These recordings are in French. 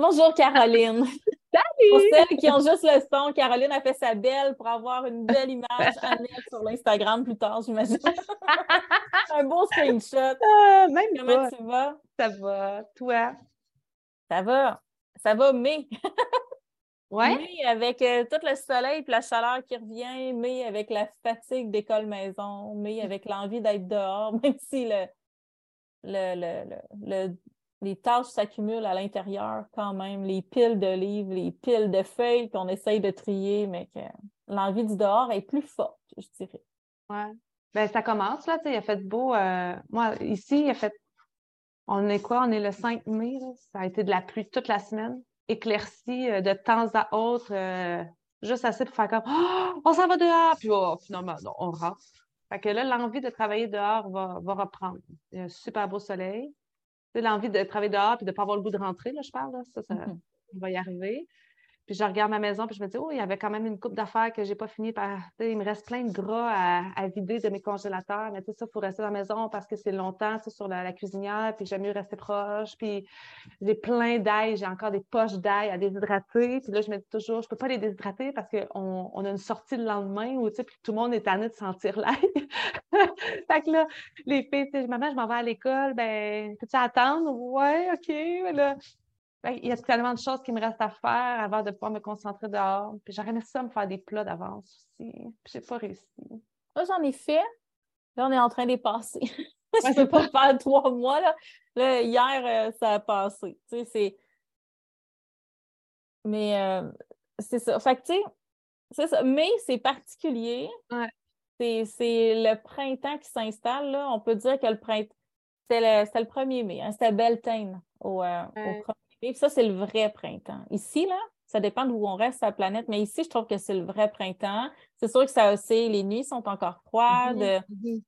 Bonjour Caroline. Salut! Pour celles qui ont juste le son, Caroline a fait sa belle pour avoir une belle image à mettre sur l'Instagram plus tard, j'imagine. Un beau screenshot. Ah, même Comment pas. tu vas? Ça va. Toi? Ça va. Ça va, mais. Ouais? Mais avec euh, tout le soleil et la chaleur qui revient, mais avec la fatigue d'école-maison, mais avec l'envie d'être dehors, même si le, le- le- les tâches s'accumulent à l'intérieur quand même, les piles de livres, les piles de feuilles qu'on essaye de trier, mais que l'envie du dehors est plus forte, je dirais. Ouais. Ben, ça commence, là. Tu sais, il a fait beau. euh, Moi, ici, il a fait. On est quoi? On est le 5 mai, là. Ça a été de la pluie toute la semaine, éclairci euh, de temps à autre, euh, juste assez pour faire comme Oh, on s'en va dehors! Puis oh, finalement, non, on rentre. Fait que là, l'envie de travailler dehors va, va reprendre. Il y a un super beau soleil. L'envie de travailler dehors puis de ne pas avoir le goût de rentrer, là, je parle, là. Ça, ça, Mhm. on va y arriver. Puis je regarde ma maison, puis je me dis, oh, il y avait quand même une coupe d'affaires que j'ai pas fini par. Il me reste plein de gras à, à vider de mes congélateurs. Mais tu sais, ça, il faut rester dans la maison parce que c'est longtemps, sur la, cuisinière, puis j'aime mieux rester proche. Puis j'ai plein d'ail, j'ai encore des poches d'ail à déshydrater. Puis là, je me dis toujours, je peux pas les déshydrater parce qu'on on a une sortie le lendemain où, tout le monde est tanné de sentir l'ail. fait que là, les filles, maman, je m'en vais à l'école, ben, peux-tu attendre? Ouais, OK. Là, il y a tellement de choses qui me restent à faire avant de pouvoir me concentrer dehors. Puis j'aurais aimé ça me faire des plats d'avance aussi. Puis j'ai pas réussi. Là, j'en ai fait. Là, on est en train de les passer. je Ouais, peux pas faire trois mois. Là, Là, hier, euh, ça a passé. Tu sais, c'est. Mais euh, c'est ça. Fait que, tu sais, c'est ça. Mais c'est particulier. Ouais. C'est, c'est le printemps qui s'installe. Là. On peut dire que le printemps. C'était le, c'était le 1er mai. Hein? C'était Beltane au, euh, au Ouais. 1er mai. Puis ça, c'est le vrai printemps. Ici, là, ça dépend d'où on reste sur la planète, mais ici, je trouve que c'est le vrai printemps. C'est sûr que ça aussi, les nuits sont encore froides. Mhm.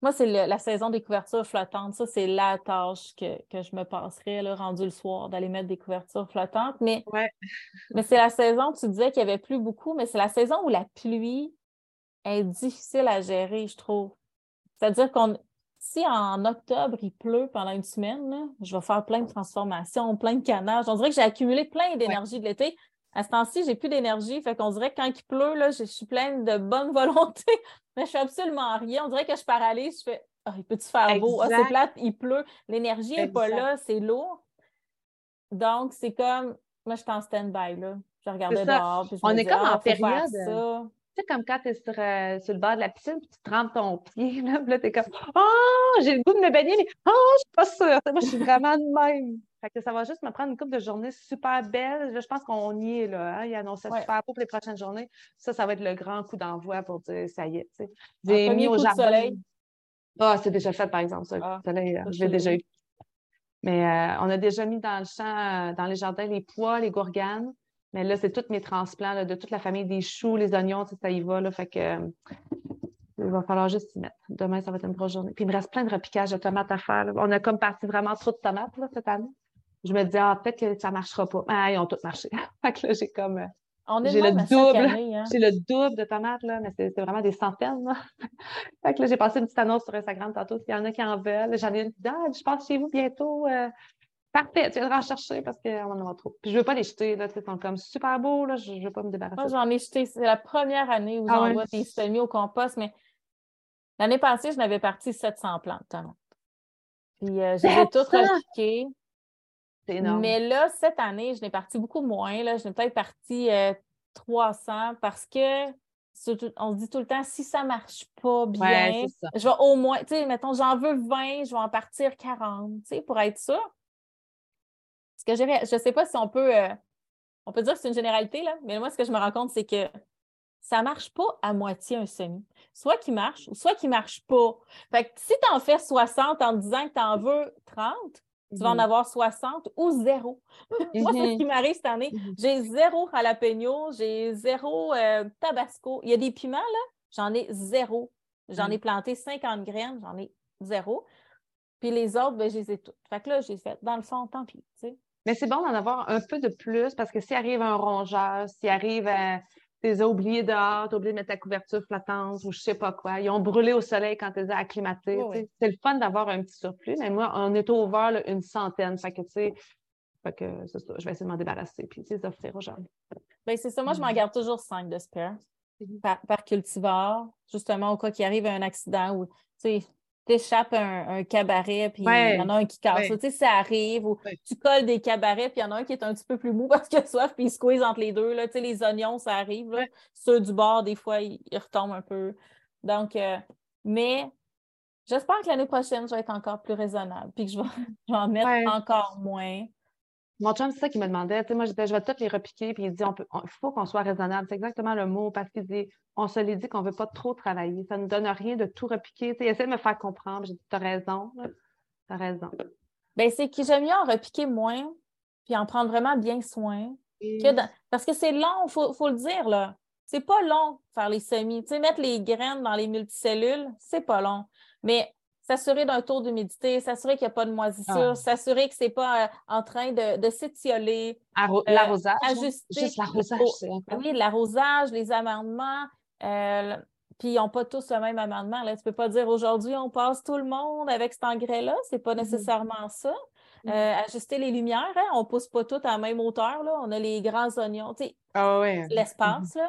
Moi, c'est la saison des couvertures flottantes. Ça, c'est la tâche que, que je me passerais, là, rendu le soir, d'aller mettre des couvertures flottantes. Mais, Ouais. mais c'est la saison, tu disais qu'il n'y avait plus beaucoup, mais c'est la saison où la pluie est difficile à gérer, je trouve. C'est-à-dire qu'on si en octobre, il pleut pendant une semaine, là, je vais faire plein de transformations, plein de canages. On dirait que j'ai accumulé plein d'énergie de l'été. À ce temps-ci, j'ai plus d'énergie. Fait qu'on dirait que quand il pleut, là, je, suis pleine de bonne volonté, mais je fais absolument rien. On dirait que je paralyse. Je fais Ah, il peut-tu faire beau? Ah, c'est plate, il pleut. L'énergie n'est pas là, c'est lourd. Donc, c'est comme moi, je suis en stand-by. Là. Je regardais dehors. Puis je On me est dis, comme Ah, en faire période, sais, comme quand tu es sur, euh, sur le bord de la piscine, puis tu trempes ton pied, là, puis là, tu es comme Oh, j'ai le goût de me baigner, mais oh, je suis pas sûre. Moi, je suis vraiment de même. Fait que ça va juste me prendre une couple de journées super belles. Là, je pense qu'on y est, là. Hein? Il annonçait Ouais. super beau pour les prochaines journées. Ça, ça va être le grand coup d'envoi pour dire ça y est. tu sais. Un J'ai premier mis au de jardin. soleil. Ah, c'est déjà fait, par exemple, ça. Ah, le soleil, euh, ça, je l'ai déjà eu. Mais euh, on a déjà mis dans le champ, dans les jardins, les pois, les gourganes. Mais là, c'est tous mes transplants là, de toute la famille des choux, les oignons, ça y va. Là, fait que euh, il va falloir juste s'y mettre. Demain, ça va être une grosse journée. Puis il me reste plein de repiquages de tomates à faire. là. On a comme parti vraiment trop de tomates là, cette année. Je me dis, ah, peut-être que ça ne marchera pas. Ah, ils ont tous marché. fait que là, j'ai comme. euh, On est J'ai le double. hein. j'ai le double de tomates, là, mais c'est vraiment des centaines. Là. fait que là, j'ai passé une petite annonce sur Instagram tantôt. S'il y en a qui en veulent, j'en ai une Ah, je passe chez vous bientôt. euh, parfait, tu viendras en chercher parce qu'on en aura trop. Puis je veux pas les jeter, là, ils sont comme super beaux, là, je, je veux pas me débarrasser. Moi, j'en ai jeté. C'est la première année où Ah j'envoie des semis au compost, mais l'année passée, je n'avais parti 700 plantes tomates. Puis euh, je les ai toutes 700? repiquées. c'est énorme. Mais là, cette année, je n'ai parti beaucoup moins. Là. Je n'ai peut-être parti euh, 300 parce que on se dit tout le temps, si ça ne marche pas bien, Ouais, je vais au moins, tu sais, mettons, j'en veux 20, je vais en partir 40, tu sais, pour être sûr. Je ne sais pas si on peut, euh, on peut dire que c'est une généralité, là, mais moi, ce que je me rends compte, c'est que ça ne marche pas à moitié un semi. Soit qu'il marche, ou soit qu'il ne marche pas. Fait que si tu en fais 60 en te disant que tu en veux 30, tu vas en Mhm. avoir 60 ou zéro. Moi, c'est ce Mhm. qui m'arrive cette année. Mhm. J'ai zéro jalapeno, j'ai zéro euh, tabasco. Il y a des piments, là, j'en ai zéro. J'en ai planté 50 graines, j'en ai zéro. Puis les autres, ben, je les ai toutes. Fait que là, j'ai fait, dans le fond, tant pis. tu sais. Mais c'est bon d'en avoir un peu de plus parce que s'il arrive un rongeur, s'il arrive un. Tu les as oubliés dehors, tu as oublié de mettre ta couverture flottante ou je sais pas quoi. Ils ont brûlé au soleil quand tu les as acclimatés. Oui, sais. C'est le fun d'avoir un petit surplus, mais moi, on est ouvert là, une centaine. Fait que, tu sais, que ça, je vais essayer de m'en débarrasser puis les offrir aux gens. Ben, c'est ça. Moi, je m'en Mhm. garde toujours cinq de spare Mhm. par, par cultivar, justement, au cas qu'il arrive un accident ou tu échappes un, un cabaret, puis il Ouais, y en a un qui casse. ouais. Tu sais, ça arrive, ou Ouais. tu colles des cabarets, puis il y en a un qui est un petit peu plus mou parce qu'il a soif, puis il squeeze entre les deux. Là. Tu sais, les oignons, ça arrive. Là. Ceux du bord, des fois, ils, ils retombent un peu. Donc, euh, mais j'espère que l'année prochaine, je vais être encore plus raisonnable, puis que je vais, je vais en mettre encore moins. Mon chum, c'est ça qu'il me demandait. Tu sais, moi, je disais, je vais toutes les repiquer. Puis il dit, il faut qu'on soit raisonnable. C'est exactement le mot parce qu'il dit, on se l'est dit qu'on ne veut pas trop travailler. Ça ne nous donne rien de tout repiquer. Tu sais, il essaie de me faire comprendre. J'ai dit, t'as raison. T'as raison. Ben, c'est que j'aime mieux en repiquer moins, puis en prendre vraiment bien soin. que dans- Parce que c'est long, il faut, faut le dire, là. C'est pas long faire les semis. Tu sais, mettre les graines dans les multicellules, c'est pas long. Mais s'assurer d'un taux d'humidité, s'assurer qu'il n'y a pas de moisissure, Ah. s'assurer que c'est pas euh, en train de, de s'étioler. Euh, l'arrosage. hein? ajuster Juste l'arrosage. Oui, l'arrosage, les amendements. euh, puis ils n'ont pas tous le même amendement. Là. Tu ne peux pas dire aujourd'hui, on passe tout le monde avec cet engrais-là. Ce n'est pas Mhm. nécessairement ça. Mhm. Euh, ajuster les lumières, hein, on ne pousse pas toutes à la même hauteur. Là. On a les grands oignons. Ah ouais. l'espace, il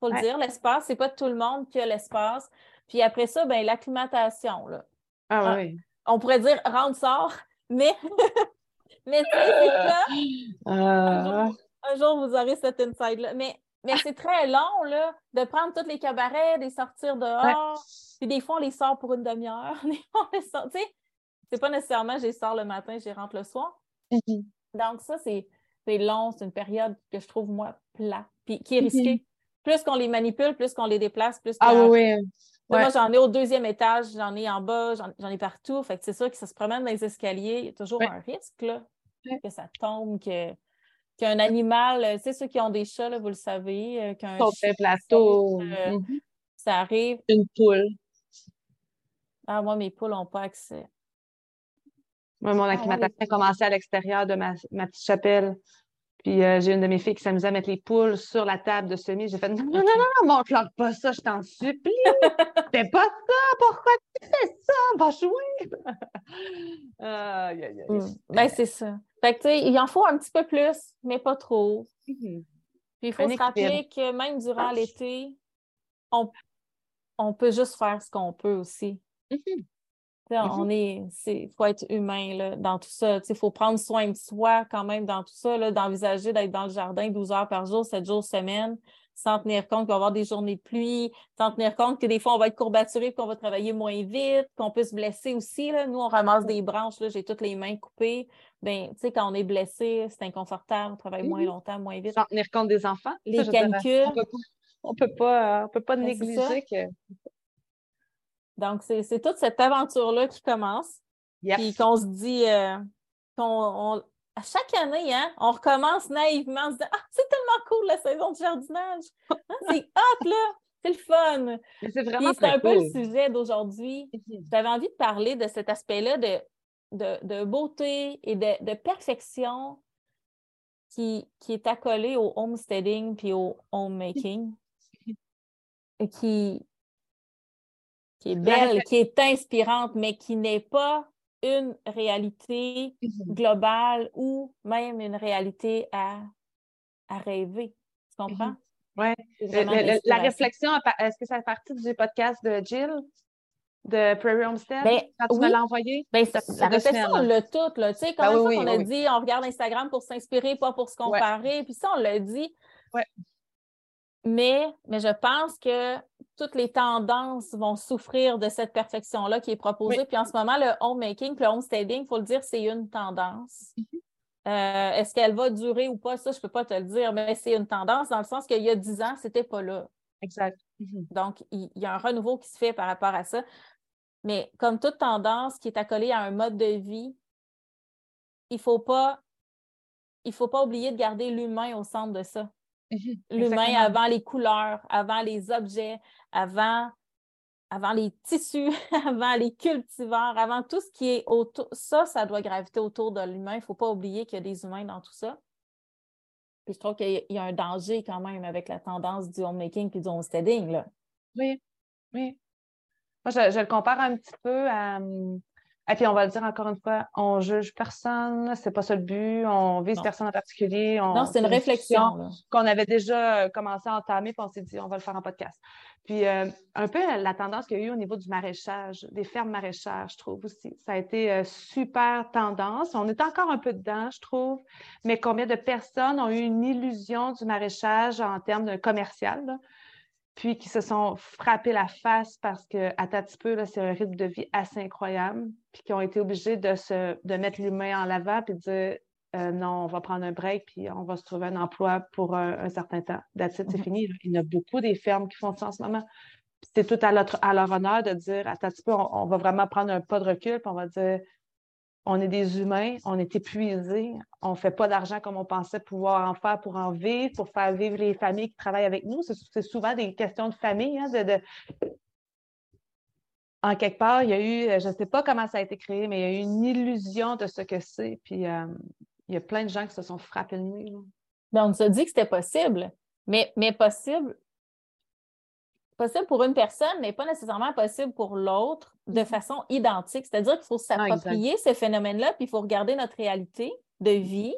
faut le Ouais. dire, l'espace, c'est pas tout le monde qui a l'espace. Puis après ça, ben, l'acclimatation. Ah Ah. ouais. On pourrait dire rentre sort, mais, mais tu sais, c'est ça. Euh, Un jour, vous aurez cet insight-là. Mais, mais c'est très long, là, de prendre tous les cabarets, de les sortir dehors. Puis des fois, on les sort pour une demi-heure. Des fois, on les sort. Tu sais, c'est pas nécessairement je les sors le matin, je les rentre le soir. mhm. Donc, ça, c'est long. C'est une période que je trouve, moi, plat. Puis qui est Mhm. risquée. Plus qu'on les manipule, plus qu'on les déplace, plus Ah oui, oui. Ouais. Moi, j'en ai au deuxième étage, j'en ai en bas, j'en ai partout. Fait que c'est sûr que ça se promène dans les escaliers. Il y a toujours Ouais. un risque, là, Ouais. que ça tombe, que qu'un animal, euh, tu sais, ceux qui ont des chats, là, vous le savez, euh, qu'un chien plateau. euh, Mhm. ça arrive. Une poule. Ah, moi, mes poules n'ont pas accès. Moi, mon ouais, acclimatation a commencé à l'extérieur de ma, ma petite chapelle. Puis euh, j'ai une de mes filles qui s'amusait à mettre les poules sur la table de semis. J'ai fait non, non, non, non, non, montre-leur pas ça, je t'en supplie. Fais pas ça, pourquoi tu fais ça? Va jouer. Aïe, aïe, aïe. Mm. Ben, c'est ça. Fait que, tu sais, il en faut un petit peu plus, mais pas trop. Mhm. Puis il faut Un se rappeler que même durant l'été, on, on peut juste faire ce qu'on peut aussi. Mhm. On est, c'est, faut être humain là, dans tout ça. Il faut prendre soin de soi quand même dans tout ça, là, d'envisager d'être dans le jardin 12 heures par jour, 7 jours semaine, sans tenir compte qu'il va y avoir des journées de pluie, sans tenir compte que des fois on va être courbaturé, qu'on va travailler moins vite, qu'on peut se blesser aussi. Là. Nous, on ramasse des branches, là, j'ai toutes les mains coupées. Ben, tu sais, quand on est blessé, c'est inconfortable, on travaille moins Mhm. longtemps, moins vite. Sans tenir compte des enfants. Les Ça, dirais, canicules. On peut pas, on peut pas, euh, on peut pas Ben, négliger que. Donc, c'est, toute cette aventure-là qui commence. Yep. Puis qu'on se dit euh, qu'on on- à chaque année, hein, on recommence naïvement en se disant Ah, c'est tellement cool la saison de jardinage. Hein, c'est hot, là! C'est le fun. C'est vraiment c'est un peu le sujet d'aujourd'hui. Mhm. J'avais envie de parler de cet aspect-là de, de, de beauté et de, de perfection qui, qui est accolé au homesteading puis au homemaking. Et qui, qui est belle, qui est inspirante, mais qui n'est pas une réalité Mhm. globale ou même une réalité à, à rêver. Tu comprends? Le- le- la réflexion, est-ce que ça fait partie du podcast de Jill, de Prairie Homestead, Ben, quand tu oui. me l'as envoyé? Ben, Ça- ça la réflexion, on l'a toute. Tu sais, combien Ben oui, oui, a oui. dit on regarde Instagram pour s'inspirer, pas pour se comparer. Puis ça, on l'a dit. Ouais. Mais, mais je pense que toutes les tendances vont souffrir de cette perfection-là qui est proposée. Oui. Puis en ce moment, le homemaking, le homesteading, il faut le dire, c'est une tendance. Mm-hmm. Euh, Est-ce qu'elle va durer ou pas? Ça, je ne peux pas te le dire, mais c'est une tendance dans le sens qu'il y a 10 ans, c'était pas là. Exact. Mhm. Donc, il, il y a un renouveau qui se fait par rapport à ça. Mais comme toute tendance qui est accolée à un mode de vie, il ne faut pas il faut pas oublier de garder l'humain au centre de ça. L'humain avant les couleurs, avant les objets, avant, avant les tissus, avant les cultivars, avant tout ce qui est autour. Ça, ça doit graviter autour de l'humain. Il ne faut pas oublier qu'il y a des humains dans tout ça. Puis je trouve qu'il y a- il y a un danger quand même avec la tendance du homemaking et du homesteading. Là. Oui, oui. Moi, je, je le compare un petit peu à. Et puis, on va le dire encore une fois, on juge personne, c'est pas ça le but, on vise personne en particulier. non, c'est une réflexion. Qu'on avait déjà commencé à entamer, puis on s'est dit, on va le faire en podcast. Puis, euh, un peu la tendance qu'il y a eu au niveau du maraîchage, des fermes maraîchères, je trouve aussi. Ça a été euh, super tendance. On est encore un peu dedans, je trouve, mais combien de personnes ont eu une illusion du maraîchage en termes de commercial? Là? puis qui se sont frappés la face parce que, à petit peu, c'est un rythme de vie assez incroyable, puis qui ont été obligés de, se, de mettre l'humain en avant puis de dire euh, non, on va prendre un break puis on va se trouver un emploi pour un, certain temps. That's c'est mm-hmm. fini. Il y en a beaucoup des fermes qui font ça en ce moment. C'est tout à, à, leur honneur de dire à petit peu, on, va vraiment prendre un pas de recul puis on va dire on est des humains, on est épuisés, on ne fait pas d'argent comme on pensait pouvoir en faire pour en vivre, pour faire vivre les familles qui travaillent avec nous. C'est souvent des questions de famille. Hein, de, En quelque part, il y a eu, je ne sais pas comment ça a été créé, mais il y a eu une illusion de ce que c'est. Puis euh, il y a plein de gens qui se sont frappés le nez. Ben, on nous a dit que c'était possible, mais, mais possible possible pour une personne, mais pas nécessairement possible pour l'autre de mm-hmm. façon identique. C'est-à-dire qu'il faut s'approprier ces phénomènes-là, puis il faut regarder notre réalité de vie,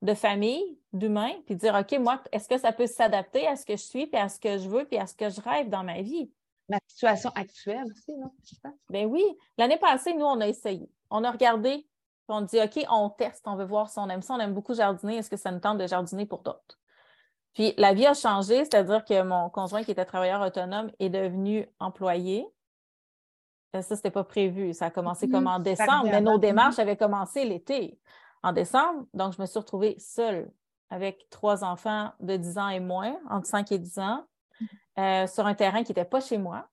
de famille, d'humain, puis dire, OK, moi, est-ce que ça peut s'adapter à ce que je suis, puis à ce que je veux, puis à ce que je rêve dans ma vie? Ma situation actuelle aussi, non? Ben oui. L'année passée, nous, on a essayé. On a regardé, puis on dit, OK, on teste, on veut voir si on aime ça. On aime beaucoup jardiner. Est-ce que ça nous tente de jardiner pour d'autres? Puis la vie a changé, c'est-à-dire que mon conjoint qui était travailleur autonome est devenu employé. Euh, ça, ce n'était pas prévu. Ça a commencé comme en décembre, mais nos démarches avaient commencé l'été, en décembre. Donc, je me suis retrouvée seule avec trois enfants de 10 ans et moins, entre 5 et 10 ans, euh, sur un terrain qui n'était pas chez moi,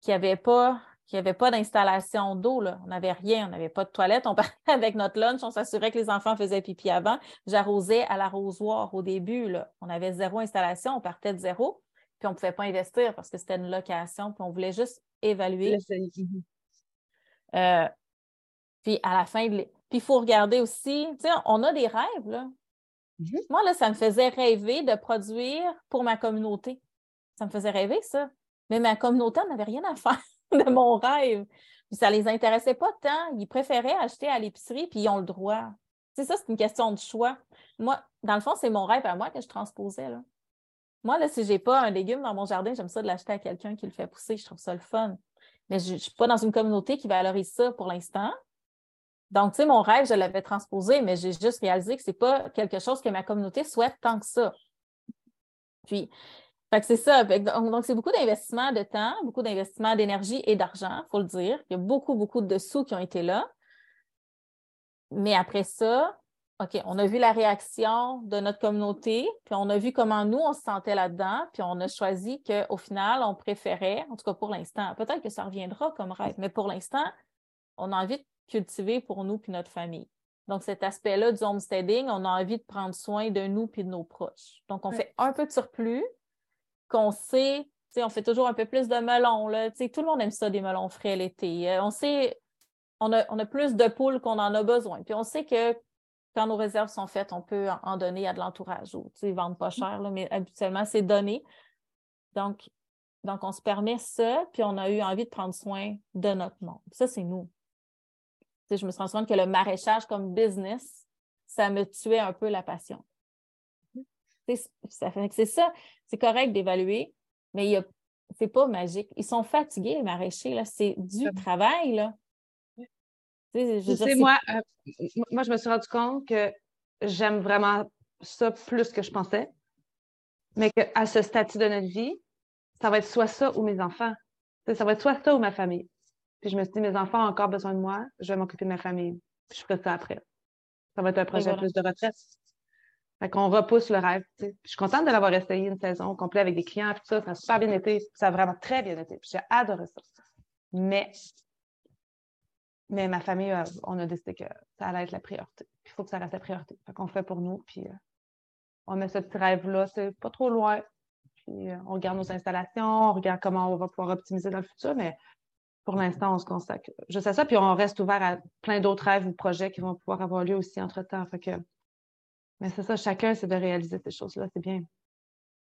qui n'avait pas qu'il n'y avait pas d'installation d'eau. On n'avait rien, on n'avait pas de toilette. On partait avec notre lunch, on s'assurait que les enfants faisaient pipi avant. J'arrosais à l'arrosoir au début. Là. On avait zéro installation, on partait de zéro. Puis on ne pouvait pas investir parce que c'était une location. Puis on voulait juste évaluer. Euh, puis à la fin, de puis il faut regarder aussi, on a des rêves. Là. Mhm. Moi, là, ça me faisait rêver de produire pour ma communauté. Ça me faisait rêver, ça. Mais ma communauté n'avait rien à faire. de mon rêve. Puis ça les intéressait pas tant. Ils préféraient acheter à l'épicerie, puis ils ont le droit. C'est ça, c'est une question de choix. Moi, dans le fond, c'est mon rêve à moi que je transposais. Là. Moi, là, si je n'ai pas un légume dans mon jardin, j'aime ça de l'acheter à quelqu'un qui le fait pousser. Je trouve ça le fun. Mais je ne suis pas dans une communauté qui valorise ça pour l'instant. Donc, tu sais, mon rêve, je l'avais transposé, mais j'ai juste réalisé que ce n'est pas quelque chose que ma communauté souhaite tant que ça. Puis, c'est ça. Donc, c'est beaucoup d'investissement de temps, beaucoup d'investissement d'énergie et d'argent, il faut le dire. Il y a beaucoup, beaucoup de sous qui ont été là. Mais après ça, OK, on a vu la réaction de notre communauté, puis on a vu comment nous, on se sentait là-dedans, puis on a choisi qu'au final, on préférait, en tout cas pour l'instant, peut-être que ça reviendra comme rêve, mais pour l'instant, on a envie de cultiver pour nous puis notre famille. Donc, cet aspect-là du homesteading, on a envie de prendre soin de nous puis de nos proches. Donc, on fait un peu de surplus, qu'on sait, on fait toujours un peu plus de melons. Tout le monde aime ça, des melons frais l'été. Euh, on sait, on a, plus de poules qu'on en a besoin. Puis on sait que quand nos réserves sont faites, on peut en donner à de l'entourage. Ne vendent pas cher, mais habituellement, c'est donné. Donc, donc, on se permet ça, puis on a eu envie de prendre soin de notre monde. Ça, c'est nous. je me suis rendu compte que le maraîchage comme business, ça me tuait un peu la passion. C'est ça, c'est correct d'évaluer, mais c'est pas magique. Ils sont fatigués, les maraîchers, c'est du travail. Là. Je moi, euh, moi, je me suis rendu compte que j'aime vraiment ça plus que je pensais, mais qu'à ce statut de notre vie, ça va être soit ça ou mes enfants. Ça va être soit ça ou ma famille. Puis je me suis dit, mes enfants ont encore besoin de moi, je vais m'occuper de ma famille. Puis je ferai ça après. Ça va être un projet plus de retraite. Fait qu'on repousse le rêve. Je suis contente de l'avoir essayé une saison complète avec des clients, tout ça. Ça a super bien été. Ça a vraiment très bien été. J'ai adoré ça. Mais, mais ma famille, euh, on a décidé que ça allait être la priorité. Il faut que ça reste la priorité. Fait qu'on fait pour nous. Puis euh, on met ce petit rêve-là. C'est pas trop loin. Puis euh, on regarde nos installations, on regarde comment on va pouvoir optimiser dans le futur. Mais pour l'instant, on se consacre juste à ça. Puis on reste ouvert à plein d'autres rêves ou projets qui vont pouvoir avoir lieu aussi entre-temps. Fait que mais c'est ça, chacun, c'est de réaliser ces choses-là, c'est bien.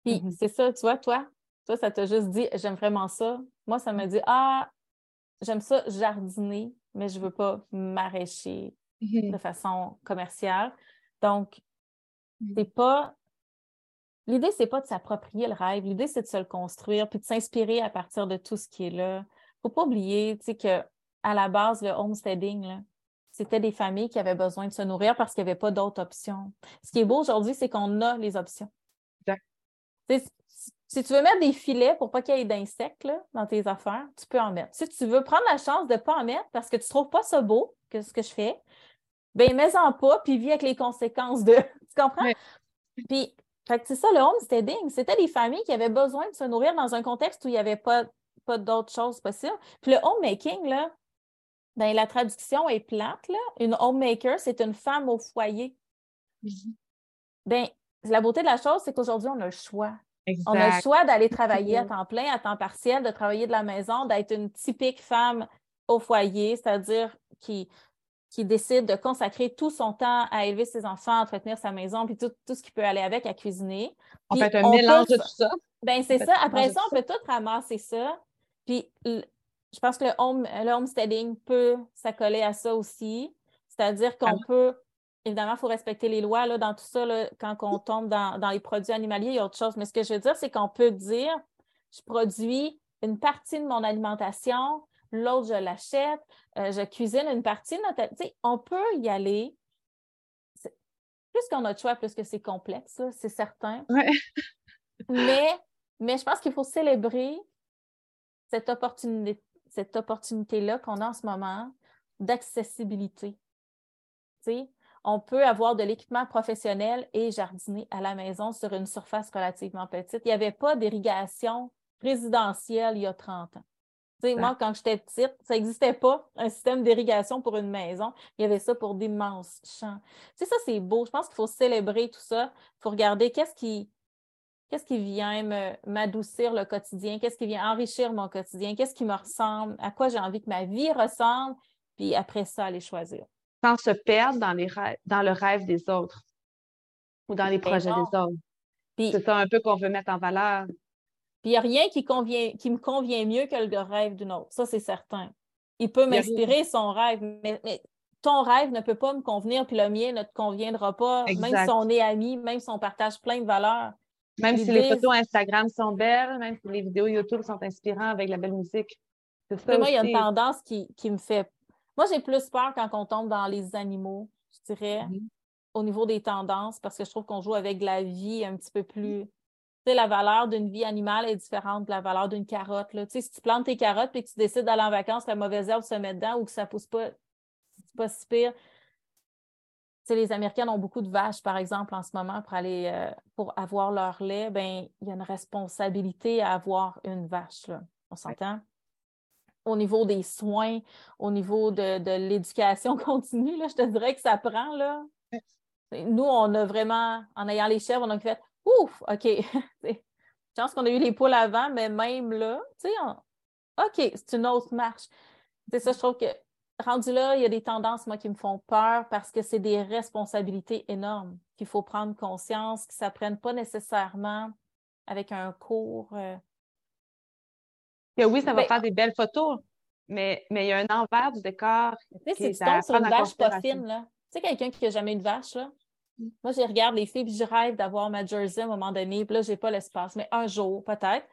Puis mm-hmm. c'est ça, tu vois, toi, toi, ça t'a juste dit, j'aime vraiment ça. Moi, ça me dit, ah, j'aime ça jardiner, mais je ne veux pas m'arracher Mhm. de façon commerciale. Donc, c'est pas. L'idée, c'est pas de s'approprier le rêve. L'idée, c'est de se le construire puis de s'inspirer à partir de tout ce qui est là. Faut pas oublier, tu sais, que à la base, le homesteading, là, c'était des familles qui avaient besoin de se nourrir parce qu'il n'y avait pas d'autres options. Ce qui est beau aujourd'hui, c'est qu'on a les options. Exact. Si- tu veux mettre des filets pour pas qu'il y ait d'insectes dans tes affaires, tu peux en mettre. Si tu veux prendre la chance de ne pas en mettre parce que tu ne trouves pas ça beau, que ce que je fais, ben mets-en pas, puis vis avec les conséquences de. Tu comprends? Ouais. Puis, c'est ça, le homesteading. C'était des familles qui avaient besoin de se nourrir dans un contexte où il n'y avait pas, pas d'autres choses possibles. Puis le homemaking, là, ben, la traduction est plate, là. Une homemaker, c'est une femme au foyer. Ben, la beauté de la chose, c'est qu'aujourd'hui, on a le choix. On a le choix d'aller travailler à temps plein, à temps partiel, de travailler de la maison, d'être une typique femme au foyer, c'est-à-dire qui, qui décide de consacrer tout son temps à élever ses enfants, à entretenir sa maison, puis tout, tout ce qui peut aller avec, à cuisiner. On fait un on mélange peut de tout ça. Ben, c'est ça. Après ça, on peut tout ramasser ça. Puis, je pense que le, home, le homesteading peut s'accoler à ça aussi. C'est-à-dire qu'on Vraiment. peut, évidemment, il faut respecter les lois là, dans tout ça. là, quand on tombe dans, dans les produits animaliers, il y a autre chose. Mais ce que je veux dire, c'est qu'on peut dire, je produis une partie de mon alimentation, l'autre, je l'achète, euh, je cuisine une partie de notre... Tu sais, on peut y aller. Plus qu'on a de choix, plus que c'est complexe, c'est certain. Ouais. Mais, mais je pense qu'il faut célébrer cette opportunité, cette opportunité-là qu'on a en ce moment d'accessibilité. On peut avoir de l'équipement professionnel et jardiner à la maison sur une surface relativement petite. Il n'y avait pas d'irrigation résidentielle il y a 30 ans. Moi, quand j'étais petite, ça n'existait pas un système d'irrigation pour une maison. Il y avait ça pour d'immenses champs. Ça, c'est beau. Je pense qu'il faut célébrer tout ça. Il faut regarder qu'est-ce qui, qu'est-ce qui vient me- m'adoucir le quotidien, qu'est-ce qui vient enrichir mon quotidien, qu'est-ce qui me ressemble, à quoi j'ai envie que ma vie ressemble, puis après ça, aller choisir. Sans se perdre dans, les dans le rêve des autres ou dans les Ben projets non. des autres. Puis, C'est ça un peu qu'on veut mettre en valeur. Puis il n'y a rien qui, convient, qui me convient mieux que le rêve d'une autre. Ça, c'est certain. Il peut m'inspirer son rêve, mais, mais ton rêve ne peut pas me convenir, puis le mien ne te conviendra pas, même si on est amis, même si on partage plein de valeurs. Même si les photos Instagram sont belles, même si les vidéos YouTube sont inspirantes avec la belle musique. Ça moi, il y a une tendance qui, qui me fait. Moi, j'ai plus peur quand on tombe dans les animaux, je dirais, Mhm. au niveau des tendances, parce que je trouve qu'on joue avec la vie un petit peu plus. Tu sais, la valeur d'une vie animale est différente de la valeur d'une carotte. Là. Tu sais, si tu plantes tes carottes et que tu décides d'aller en vacances, la mauvaise herbe se met dedans ou que ça ne pousse pas, c'est pas si pire. Les Américains ont beaucoup de vaches, par exemple, en ce moment, pour aller euh, pour avoir leur lait. Ben, il y a une responsabilité à avoir une vache. Là. On s'entend? Au niveau des soins, au niveau de, de l'éducation continue, là, je te dirais que ça prend. Là. Nous, on a vraiment, en ayant les chèvres, on a fait Ouf, OK. Je pense qu'on a eu les poules avant, mais même là, tu sais, on- OK, c'est une autre marche. C'est ça, je trouve que rendu là, il y a des tendances, moi, qui me font peur parce que c'est des responsabilités énormes qu'il faut prendre conscience, qui ne s'apprennent pas nécessairement avec un cours. euh, oui, ça va Ben, faire des belles photos, mais, mais il y a un envers du décor. Tu sais, si tu tombes sur une vache pas fine, là. Tu sais, quelqu'un qui n'a jamais eu de vache, là. Mm. Moi, je regarde les filles, puis je rêve d'avoir ma jersey à un moment donné, puis là, je n'ai pas l'espace. Mais un jour, peut-être.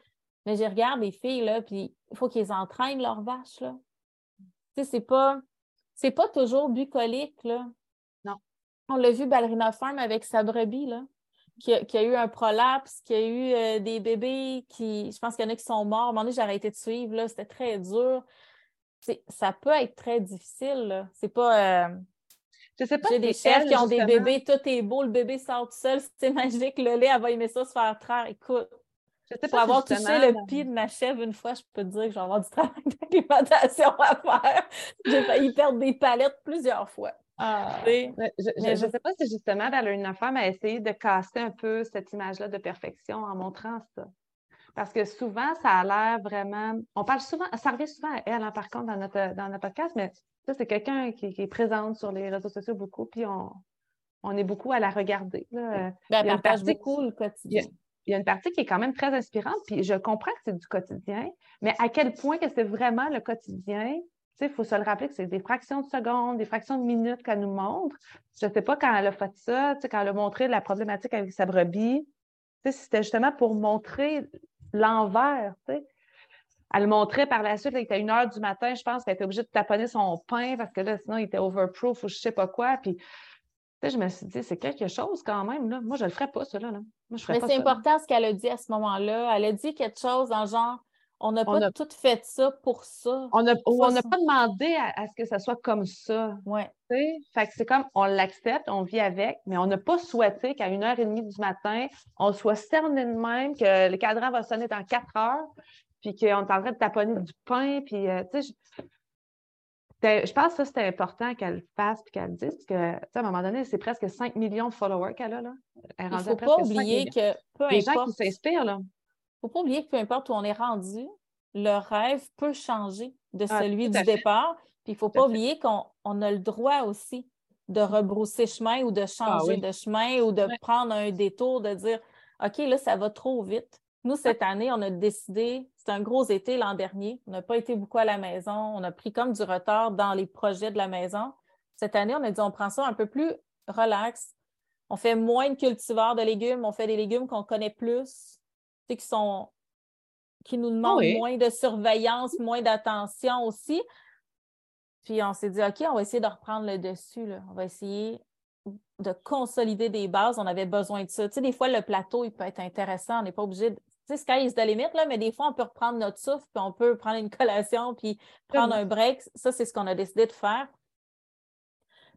Mais je regarde les filles, là, puis il faut qu'ils entraînent leurs vaches, là. Tu sais, c'est pas... C'est pas toujours bucolique, là. Non. On l'a vu Ballerina Farm avec sa brebis, là, qui a, qui a eu un prolapse, qui a eu euh, des bébés qui... Je pense qu'il y en a qui sont morts. À un moment donné, j'ai arrêté de suivre, là. C'était très dur. C'est- ça peut être très difficile. C'est pas... euh, Je sais pas j'ai si des chefs elle, qui ont des bébés, tout est beau, le bébé sort tout seul, c'est magique, le lait, elle va aimer ça se faire traire. Écoute, Je sais pour pas si avoir touché le pied de ma chèvre une fois, je peux te dire que je vais avoir du travail d'acclimatation à faire. J'ai failli perdre des palettes plusieurs fois. Ah, Je ne je- sais pas si justement Valérie femme a essayé de casser un peu cette image-là de perfection en montrant ça. Parce que souvent, ça a l'air vraiment. On parle souvent, ça revient souvent à elle, hein, par contre, dans notre, dans notre podcast, mais ça, c'est quelqu'un qui, qui est présente sur les réseaux sociaux beaucoup, puis on, on est beaucoup à la regarder. là. ben, Il y a elle une partage partie- beaucoup le quotidien. Il y a une partie qui est quand même très inspirante, puis je comprends que c'est du quotidien, mais à quel point que c'est vraiment le quotidien? Il faut se le rappeler que c'est des fractions de secondes, des fractions de minutes qu'elle nous montre. Je ne sais pas quand elle a fait ça, quand elle a montré la problématique avec sa brebis, c'était justement pour montrer l'envers. Elle montrait par la suite, il était une heure du matin, je pense qu'elle était obligée de taponner son pain parce que là, sinon, il était overproof ou je ne sais pas quoi. Puis, je me suis dit, c'est quelque chose quand même. Là. Moi, je ne le ferais pas, ça. Là. Moi, je Mais c'est important ce qu'elle a dit à ce moment-là. Elle a dit quelque chose en genre on n'a pas tout fait ça pour ça. On n'a pas demandé à, ce que ça soit comme ça. Ouais. Fait que c'est comme on l'accepte, on vit avec, mais on n'a pas souhaité qu'à une heure et demie du matin, on soit cerné de même que le cadran va sonner dans quatre heures, puis qu'on est en train de taponner du pain, puis euh, tu sais, je, pense que ça, c'était important qu'elle le fasse puis qu'elle dise que, à un moment donné, c'est presque 5 millions de followers qu'elle a. Là. Il ne faut pas oublier que peu Les gens qui s'inspirent, là faut pas oublier que peu importe où on est rendu, le rêve peut changer de ah, celui du départ. Puis il ne faut pas oublier qu'on a le droit aussi de rebrousser chemin ou de ah changer de chemin ou de prendre un détour, de dire OK, là, ça va trop vite. Nous, cette année, on a décidé, c'est un gros été l'an dernier, on n'a pas été beaucoup à la maison, on a pris comme du retard dans les projets de la maison. Cette année, on a dit on prend ça un peu plus relax. On fait moins de cultivars de légumes, on fait des légumes qu'on connaît plus, qui sont qui nous demandent moins de surveillance, moins d'attention aussi. Puis on s'est dit, OK, on va essayer de reprendre le dessus. Là. On va essayer de consolider des bases. On avait besoin de ça. Tu sais, des fois, le plateau, il peut être intéressant. On n'est pas obligé de. Tu sais, sky is the limit, là, mais des fois, on peut reprendre notre souffle, puis on peut prendre une collation, puis prendre un break. Ça, c'est ce qu'on a décidé de faire.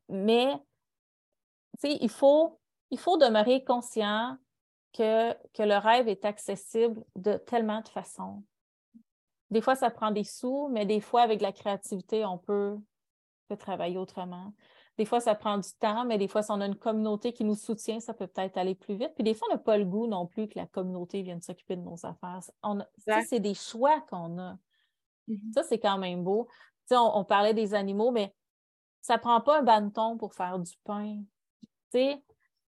Mais, tu sais, il faut, il faut demeurer conscient que, le rêve est accessible de tellement de façons. Des fois, ça prend des sous, mais des fois, avec la créativité, on peut, travailler autrement. Des fois, ça prend du temps, mais des fois, si on a une communauté qui nous soutient, ça peut peut-être aller plus vite. Puis des fois, on n'a pas le goût non plus que la communauté vienne s'occuper de nos affaires. c'est des choix qu'on a. Mm-hmm. Ça, c'est quand même beau. On, on, parlait des animaux, mais ça ne prend pas un bâton pour faire du pain. sais,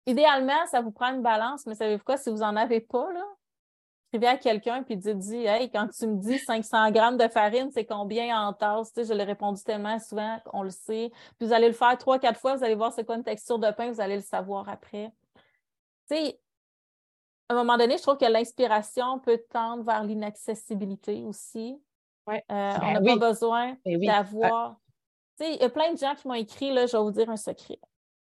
Idéalement, ça vous prend une balance, mais savez-vous quoi, si vous n'en avez pas, là, écrivez à quelqu'un puis dites dis Hey, quand tu me dis 500 grammes de farine, c'est combien en tasse? je l'ai répondu tellement souvent qu'on le sait. Puis vous allez le faire trois, quatre fois, vous allez voir c'est quoi une texture de pain, vous allez le savoir après. Tu sais, à un moment donné, je trouve que l'inspiration peut tendre vers l'inaccessibilité aussi. Ouais. Euh, on n'a ben pas besoin ben d'avoir. Tu sais, il y a plein de gens qui m'ont écrit, là, je vais vous dire un secret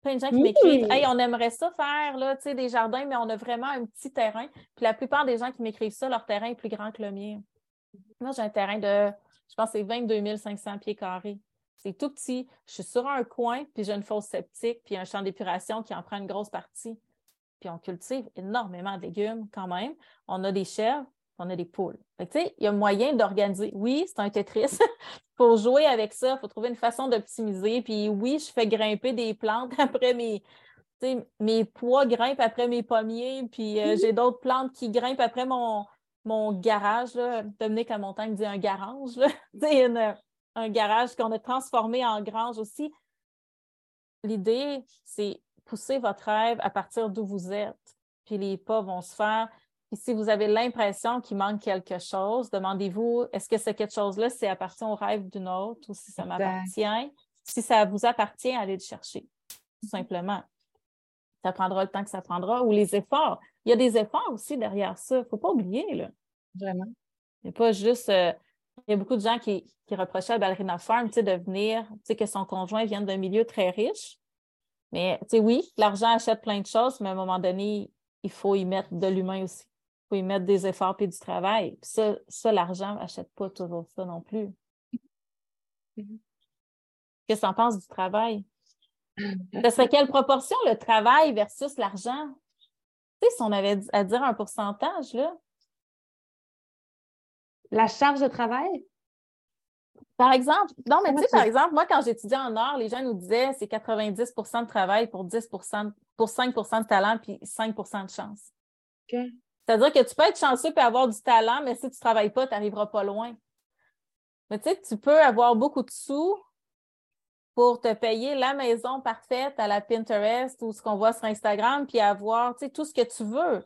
plein de gens qui m'écrivent Hey, on aimerait ça faire là, des jardins, mais on a vraiment un petit terrain. Puis la plupart des gens qui m'écrivent ça, leur terrain est plus grand que le mien. Moi, j'ai un terrain de, je pense, c'est 22 500 pieds carrés. C'est tout petit. Je suis sur un coin, puis j'ai une fosse septique, puis un champ d'épuration qui en prend une grosse partie. Puis on cultive énormément de légumes quand même. On a des chèvres, on a des poules. il y a moyen d'organiser. Oui, c'est un Tetris. Il faut jouer avec ça. Il faut trouver une façon d'optimiser. Puis oui, je fais grimper des plantes après mes. Mes pois grimpent après mes pommiers, puis euh, j'ai d'autres plantes qui grimpent après mon, mon garage. Là. Dominique La Montagne dit un garage. C'est un garage qu'on a transformé en grange aussi. L'idée, c'est pousser votre rêve à partir d'où vous êtes. Puis les pas vont se faire. Et si vous avez l'impression qu'il manque quelque chose, demandez-vous est-ce que c'est quelque chose-là, c'est appartient au rêve d'une autre ou si ça m'appartient? Si ça vous appartient, allez le chercher, tout simplement. Ça prendra le temps que ça prendra ou les efforts. Il y a des efforts aussi derrière ça. Il ne faut pas oublier. Là. Vraiment. Il n'y a pas juste. Euh, il y a beaucoup de gens qui, reprochaient à Ballerina Farm de venir, que son conjoint vienne d'un milieu très riche. Mais oui, l'argent achète plein de choses, mais à un moment donné, il faut y mettre de l'humain aussi faut y mettre des efforts et du travail. ça, ça l'argent n'achète pas toujours ça non plus. Mm-hmm. Qu'est-ce que tu en penses du travail? Ce serait quelle proportion le travail versus l'argent? Tu sais, si on avait à dire un pourcentage, là. La charge de travail? Par exemple, non, mais tu sais, par exemple, moi, quand j'étudiais en art, les gens nous disaient c'est 90% de travail pour 10 pour 5 de talent puis 5 de chance. OK. C'est-à-dire que tu peux être chanceux et avoir du talent, mais si tu ne travailles pas, tu n'arriveras pas loin. Mais tu sais, tu peux avoir beaucoup de sous pour te payer la maison parfaite à la Pinterest ou ce qu'on voit sur Instagram, puis avoir tout ce que tu veux.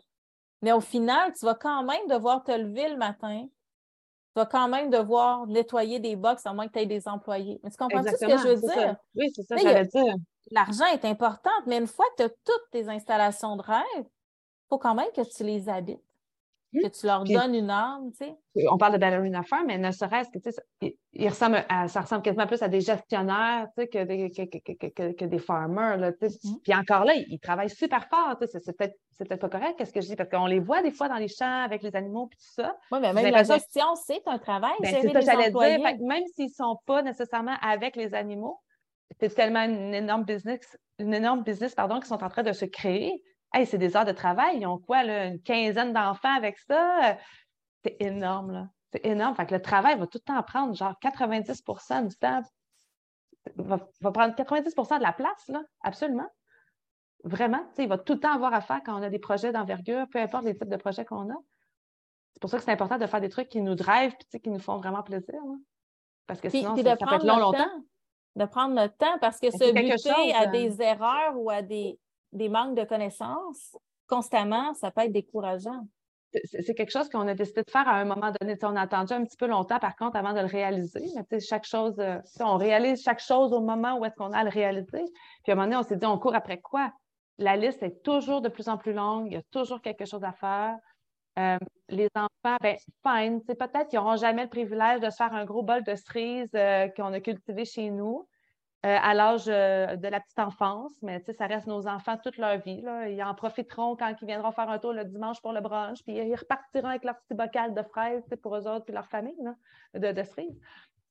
Mais au final, tu vas quand même devoir te lever le matin, tu vas quand même devoir nettoyer des box à moins que tu aies des employés. Mais tu comprends ce que je veux dire? Oui, c'est ça que j'allais dire. L'argent est important, mais une fois que tu as toutes tes installations de rêve, faut quand même que tu les habites que tu leur donnes une arme, tu sais. On parle de ballerina farm, mais ne serait-ce que, tu sais, il, ressemble ça ressemble quasiment plus à des gestionnaires, tu sais, que des, que, que, des farmers, là, tu sais. Mm-hmm. Puis encore là, ils, travaillent super fort, tu sais. C'est peut-être peut pas correct, qu'est-ce que je dis, parce qu'on les voit des fois dans les champs avec les animaux puis tout ça. Oui, mais même la gestion, c'est un travail, ben, C'est ça, j'allais dire. même s'ils ne sont pas nécessairement avec les animaux, c'est tellement une énorme business, une énorme business, pardon, qui sont en train de se créer Hey, c'est des heures de travail. Ils ont quoi, là, une quinzaine d'enfants avec ça? C'est énorme, là. C'est énorme. Fait que le travail va tout le temps prendre genre 90% du temps. Va, va prendre 90% de la place, là, absolument. Vraiment. Il va tout le temps avoir à faire quand on a des projets d'envergure, peu importe les types de projets qu'on a. C'est pour ça que c'est important de faire des trucs qui nous drivent et qui nous font vraiment plaisir. Parce que sinon, ça, peut être long, longtemps. de prendre notre temps parce que se buter à euh, des erreurs ou à des, des manques de connaissances constamment, ça peut être décourageant. C'est quelque chose qu'on a décidé de faire à un moment donné. on a attendu un petit peu longtemps, par contre, avant de le réaliser. Mais chaque chose, euh, on réalise chaque chose au moment où est-ce qu'on a à le réaliser. Puis à un moment donné, on s'est dit, on court après quoi? La liste est toujours de plus en plus longue. Il y a toujours quelque chose à faire. Euh, les enfants, ben, fine. Peut-être qu'ils n'auront jamais le privilège de se faire un gros bol de cerises euh, qu'on a cultivé chez nous. Euh, à l'âge euh, de la petite enfance, mais ça reste nos enfants toute leur vie. Là. Ils en profiteront quand ils viendront faire un tour le dimanche pour le brunch, puis ils repartiront avec leur petit bocal de fraises pour eux autres et leur famille de, de cerises.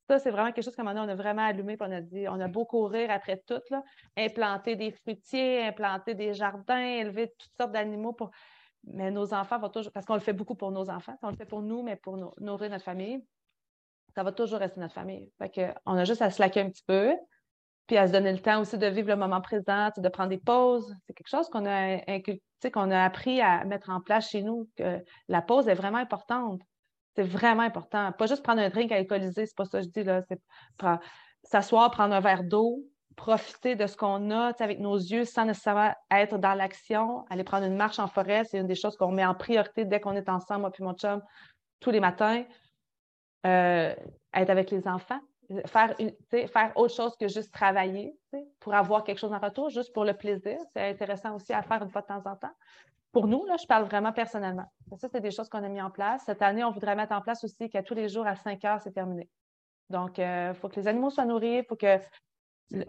Ça, c'est vraiment quelque chose comme on a vraiment allumé, puis on a dit, on a beau courir après tout, là, implanter des fruitiers, implanter des jardins, élever toutes sortes d'animaux pour. Mais nos enfants vont toujours, parce qu'on le fait beaucoup pour nos enfants, on le fait pour nous, mais pour nourrir notre famille, ça va toujours rester notre famille. Fait on a juste à se un petit peu, puis à se donner le temps aussi de vivre le moment présent, de prendre des pauses. C'est quelque chose qu'on a, qu'on a appris à mettre en place chez nous, que la pause est vraiment importante. C'est vraiment important. Pas juste prendre un drink à alcooliser, c'est pas ça que je dis, là. C'est s'asseoir, prendre un verre d'eau, profiter de ce qu'on a avec nos yeux sans nécessairement être dans l'action, aller prendre une marche en forêt, c'est une des choses qu'on met en priorité dès qu'on est ensemble, moi puis mon chum, tous les matins. Euh, être avec les enfants, faire, faire autre chose que juste travailler pour avoir quelque chose en retour, juste pour le plaisir. C'est intéressant aussi à faire une fois de temps en temps. Pour nous, là, je parle vraiment personnellement. Ça, c'est des choses qu'on a mis en place. Cette année, on voudrait mettre en place aussi qu'à tous les jours, à 5 heures, c'est terminé. Donc, il euh, faut que les animaux soient nourris, il faut que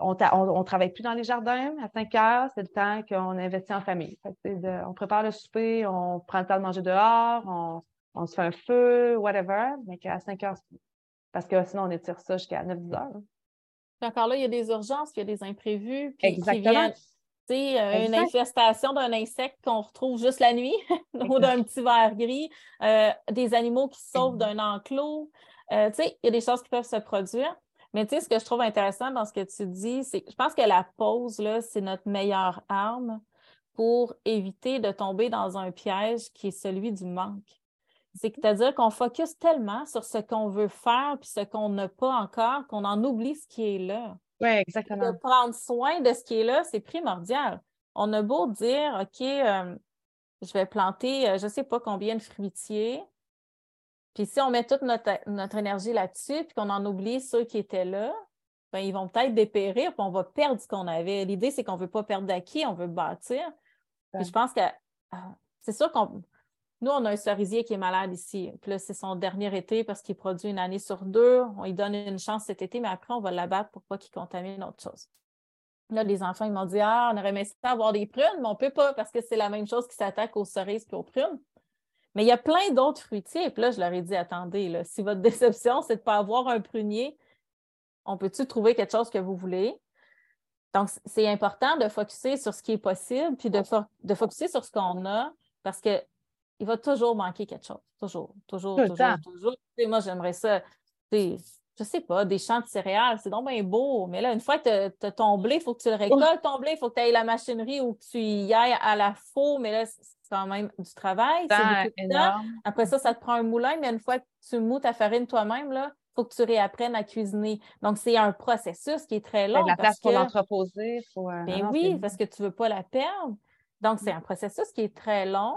on ne travaille plus dans les jardins. À 5 heures, c'est le temps qu'on investit en famille. on prépare le souper, on prend le temps de manger dehors, on, se fait un feu, whatever, mais qu'à 5 heures, parce que sinon, on étire ça jusqu'à 9-10 heures. encore là, il y a des urgences, il y a des imprévus. Puis Exactement. Qui euh, une infestation d'un insecte qu'on retrouve juste la nuit ou d'un petit verre gris, euh, des animaux qui sauvent d'un enclos. Euh, il y a des choses qui peuvent se produire. Mais ce que je trouve intéressant dans ce que tu dis, c'est que je pense que la pause, c'est notre meilleure arme pour éviter de tomber dans un piège qui est celui du manque. C'est-à-dire qu'on focus tellement sur ce qu'on veut faire puis ce qu'on n'a pas encore qu'on en oublie ce qui est là. Oui, exactement. De prendre soin de ce qui est là, c'est primordial. On a beau dire, OK, euh, je vais planter euh, je ne sais pas combien de fruitiers. Puis si on met toute notre, énergie là-dessus puis qu'on en oublie ceux qui étaient là, ben, ils vont peut-être dépérir puis on va perdre ce qu'on avait. L'idée, c'est qu'on ne veut pas perdre d'acquis, on veut bâtir. Puis je pense que ah, c'est sûr qu'on nous, on a un cerisier qui est malade ici. Puis là, c'est son dernier été parce qu'il produit une année sur deux. On lui donne une chance cet été, mais après, on va l'abattre pour pas qu'il contamine autre chose. Là, les enfants, ils m'ont dit Ah, on aurait aimé ça avoir des prunes, mais on peut pas parce que c'est la même chose qui s'attaque aux cerises et aux prunes. Mais il y a plein d'autres fruitiers. Puis là, je leur ai dit Attendez, là, si votre déception, c'est de ne pas avoir un prunier, on peut-tu trouver quelque chose que vous voulez? Donc, c'est important de focuser sur ce qui est possible, puis de, de focuser sur ce qu'on a, parce que il va toujours manquer quelque chose. Toujours, toujours, toujours, toujours. moi, j'aimerais ça. Je je sais pas, des champs de céréales, c'est donc bien beau. Mais là, une fois que tu as ton blé, il faut que tu le récoltes, ton blé, il faut que tu ailles la machinerie ou que tu y ailles à la faux, mais là, c'est quand même du travail. Après ça, ça te prend un moulin, mais une fois que tu mous ta farine toi-même, il faut que tu réapprennes à cuisiner. Donc, c'est un processus qui est très long. la place pour l'entreposer. Euh, ben oui, parce que tu ne veux pas la perdre. Donc, c'est un processus qui est très long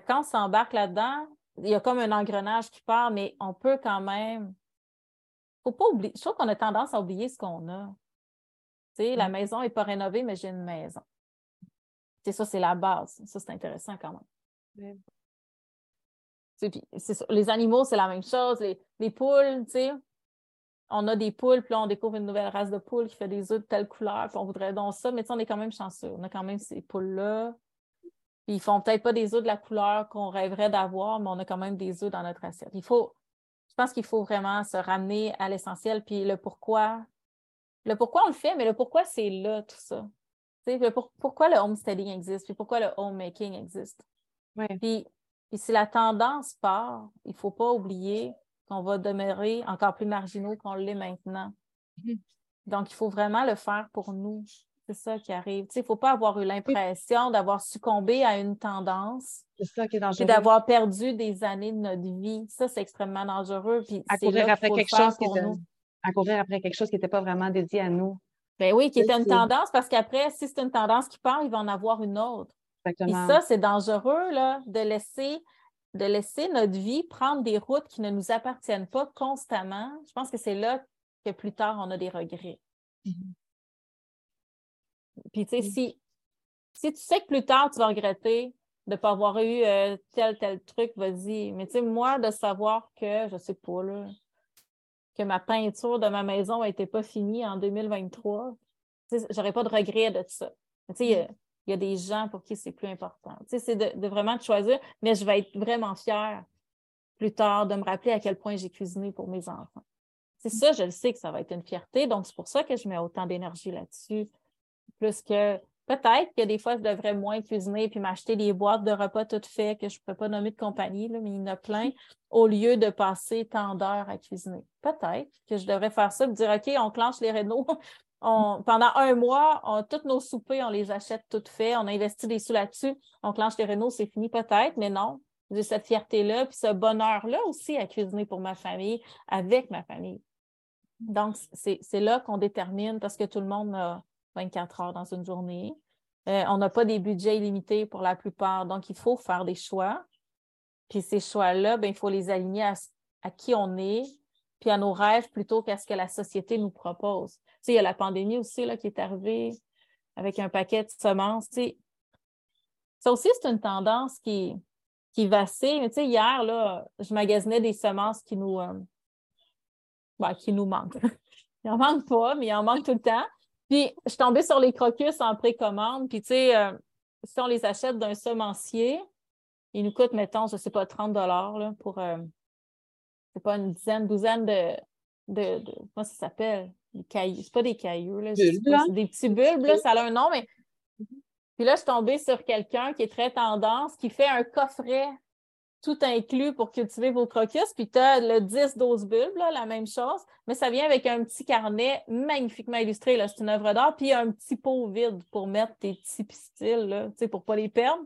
quand on s'embarque là-dedans, il y a comme un engrenage qui part, mais on peut quand même. Faut pas oublier. Je trouve qu'on a tendance à oublier ce qu'on a. Tu sais, la maison n'est pas rénovée, mais j'ai une maison. C'est ça, c'est la base. Ça, c'est intéressant quand même. les animaux, c'est la même chose. Les, les poules, tu sais, on a des poules, puis là, on découvre une nouvelle race de poules qui fait des œufs de telle couleur, puis on voudrait donc ça, mais on est quand même chanceux. On a quand même ces poules-là. Puis ils font peut-être pas des œufs de la couleur qu'on rêverait d'avoir, mais on a quand même des œufs dans notre assiette. Il faut, je pense qu'il faut vraiment se ramener à l'essentiel, puis le pourquoi. Le pourquoi on le fait, mais le pourquoi c'est là, tout ça. Le pourquoi le homesteading existe, puis pourquoi le homemaking existe. Puis, puis si la tendance part, il ne faut pas oublier qu'on va demeurer encore plus marginaux qu'on l'est maintenant. Mm-hmm. Donc, il faut vraiment le faire pour nous. C'est ça qui arrive. Il ne faut pas avoir eu l'impression d'avoir succombé à une tendance. C'est ça qui est dangereux. Et d'avoir perdu des années de notre vie. Ça, c'est extrêmement dangereux. Puis à courir après quelque chose qui À courir après quelque chose qui n'était pas vraiment dédié à nous. Ben oui, qui était une tendance parce qu'après, si c'est une tendance qui part, il va en avoir une autre. Exactement. Et ça, c'est dangereux là, de laisser de laisser notre vie prendre des routes qui ne nous appartiennent pas constamment, je pense que c'est là que plus tard, on a des regrets. Mm-hmm. Puis, tu sais, si, si tu sais que plus tard, tu vas regretter de ne pas avoir eu euh, tel, tel truc, vas-y. Mais tu sais, moi, de savoir que, je sais pas, là, que ma peinture de ma maison n'était pas finie en 2023, j'aurais pas de regret de ça. Tu sais, il y a des gens pour qui c'est plus important. Tu sais, c'est de, vraiment choisir, mais je vais être vraiment fière plus tard de me rappeler à quel point j'ai cuisiné pour mes enfants. C'est ça, je le sais que ça va être une fierté, donc c'est pour ça que je mets autant d'énergie là-dessus. Plus que peut-être que des fois, je devrais moins cuisiner puis m'acheter des boîtes de repas toutes faites que je ne peux pas nommer de compagnie, là, mais il y en a plein, au lieu de passer tant d'heures à cuisiner. Peut-être que je devrais faire ça et dire OK, on clenche les rénaux, pendant un mois, on, tous nos soupers, on les achète toutes faits, on investit des sous là-dessus, on clenche les rénaux, c'est fini peut-être, mais non. J'ai cette fierté-là, puis ce bonheur-là aussi à cuisiner pour ma famille, avec ma famille. Donc, c'est là qu'on détermine, parce que tout le monde a 24 heures dans une journée. Euh, on n'a pas des budgets illimités pour la plupart, donc il faut faire des choix. Puis ces choix-là, ben, il faut les aligner à, qui on est, puis à nos rêves plutôt qu'à ce que la société nous propose il y a la pandémie aussi là, qui est arrivée avec un paquet de semences. Ça aussi, c'est une tendance qui, qui vacille. Mais hier, là, je magasinais des semences qui nous, euh, ben, qui nous manquent. il n'en manque pas, mais il en manque tout le temps. Puis, je suis tombée sur les crocus en précommande. Puis, tu sais, euh, si on les achète d'un semencier, ils nous coûtent, mettons, je ne sais pas, 30 là, pour, euh, c'est pas une dizaine, douzaine de, de, de comment ça s'appelle? cailloux. C'est pas des cailloux, là. C'est des petits bulbes, là, ça a un nom, mais. Puis là, je suis tombée sur quelqu'un qui est très tendance, qui fait un coffret tout inclus pour cultiver vos crocus. Puis tu as le 10-12 bulbes, là, la même chose, mais ça vient avec un petit carnet magnifiquement illustré. C'est une œuvre d'art. Puis un petit pot vide pour mettre tes petits pistils, là, pour ne pas les perdre.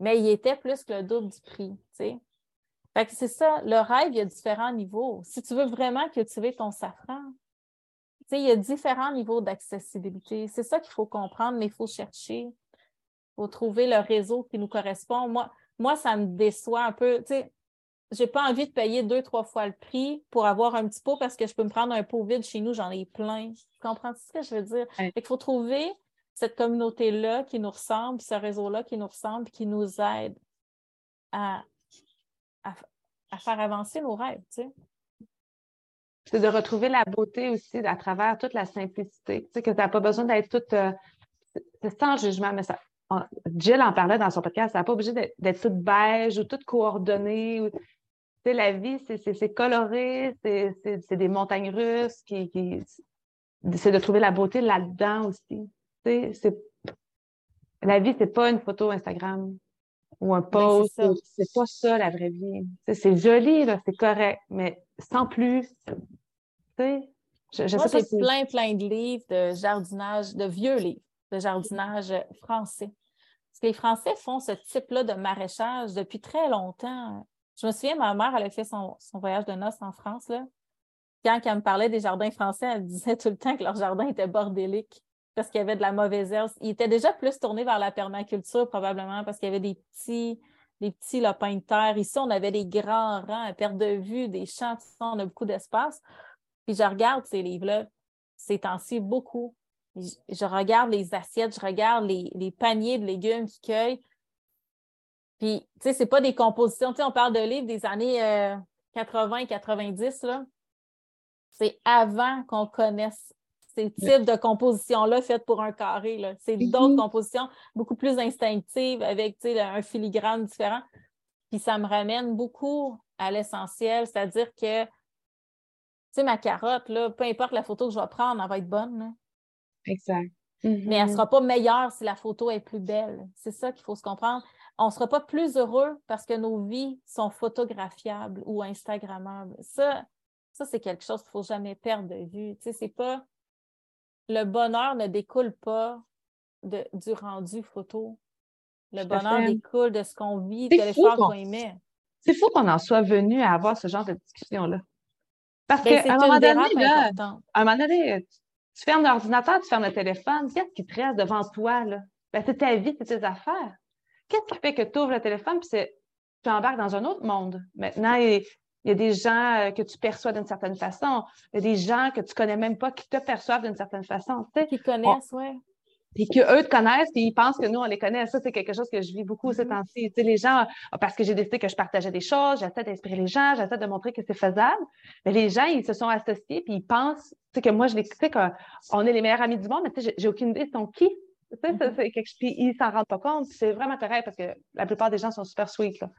Mais il était plus que le double du prix. Fait que c'est ça, le rêve, il y a différents niveaux. Si tu veux vraiment cultiver ton safran, il y a différents niveaux d'accessibilité. C'est ça qu'il faut comprendre, mais il faut chercher. Il faut trouver le réseau qui nous correspond. Moi, moi ça me déçoit un peu. Je n'ai pas envie de payer deux, trois fois le prix pour avoir un petit pot parce que je peux me prendre un pot vide chez nous, j'en ai plein. Tu comprends ce que je veux dire? Il faut trouver cette communauté-là qui nous ressemble, ce réseau-là qui nous ressemble, qui nous aide à, à, faire avancer nos rêves. Tu sais c'est de retrouver la beauté aussi à travers toute la simplicité. Tu sais, que tu n'as pas besoin d'être toute. Euh, c'est sans jugement, mais ça. Jill en parlait dans son podcast, ça n'a pas obligé d'être toute beige ou toute coordonnée. la vie, c'est coloré, c'est des montagnes russes, qui, c'est de trouver la beauté là-dedans aussi. Sais, la vie, c'est pas une photo Instagram ou un ben, post. c'est pas ça la vraie vie. C'est joli, c'est correct, mais sans plus. Tu sais, Moi, j'ai plein, plein de livres de jardinage, de vieux livres de jardinage français. Parce que les Français font ce type-là de maraîchage depuis très longtemps. Je me souviens, ma mère, elle a fait son, voyage de noces en France. Là. Quand elle me parlait des jardins français, elle disait tout le temps que leur jardin était bordélique parce qu'il y avait de la mauvaise herbe. Il était déjà plus tourné vers la permaculture, probablement, parce qu'il y avait des petits, des petits lapins de terre. Ici, on avait des grands rangs à perte de vue, des champs, on a beaucoup d'espace. Puis je regarde ces livres-là, ces temps-ci, beaucoup. Je, regarde les assiettes, je regarde les, paniers de légumes qui cueillent. Puis, tu sais, c'est pas des compositions. Tu sais, on parle de livres des années 80, 90, là. C'est avant qu'on connaisse ces types de compositions-là faites pour un carré. C'est mm-hmm. d'autres compositions beaucoup plus instinctives avec un filigrane différent. Puis ça me ramène beaucoup à l'essentiel, c'est-à-dire que tu sais, ma carotte, là, peu importe la photo que je vais prendre, elle va être bonne. Exact. Mais elle ne mm-hmm. sera pas meilleure si la photo est plus belle. C'est ça qu'il faut se comprendre. On ne sera pas plus heureux parce que nos vies sont photographiables ou Instagrammables. Ça, ça c'est quelque chose qu'il ne faut jamais perdre de vue. Tu sais, c'est pas le bonheur ne découle pas de, du rendu photo. Le bonheur découle de ce qu'on vit, de l'effort qu'on y met. C'est fou qu'on en soit venu à avoir ce genre de discussion-là. Parce ben, qu'à un moment donné, là, à un moment donné, tu fermes l'ordinateur, tu fermes le téléphone, qu'est-ce qui te reste devant toi? Là? Ben, c'est ta vie, c'est tes affaires. Qu'est-ce qui fait que tu ouvres le téléphone puis tu embarques dans un autre monde? Maintenant, il, y a des gens euh, que tu perçois d'une certaine façon. Il y a des gens que tu connais même pas qui te perçoivent d'une certaine façon. Qui connaissent, oui. Puis qu'eux te connaissent, et ils pensent que nous, on les connaît. Ça, c'est quelque chose que je vis beaucoup ces mm-hmm. temps-ci. Tu sais, les gens, ah, parce que j'ai décidé que je partageais des choses, j'essaie d'inspirer les gens, j'essaie de montrer que c'est faisable. Mais les gens, ils se sont associés, puis ils pensent, tu sais, que moi, je les, tu sais, qu'on est les meilleurs amis du monde, mais tu sais, j'ai aucune idée de sont qui. Tu sais, mm-hmm. c'est quelque... Puis ils s'en rendent pas compte. C'est vraiment correct parce que la plupart des gens sont super sweet, là.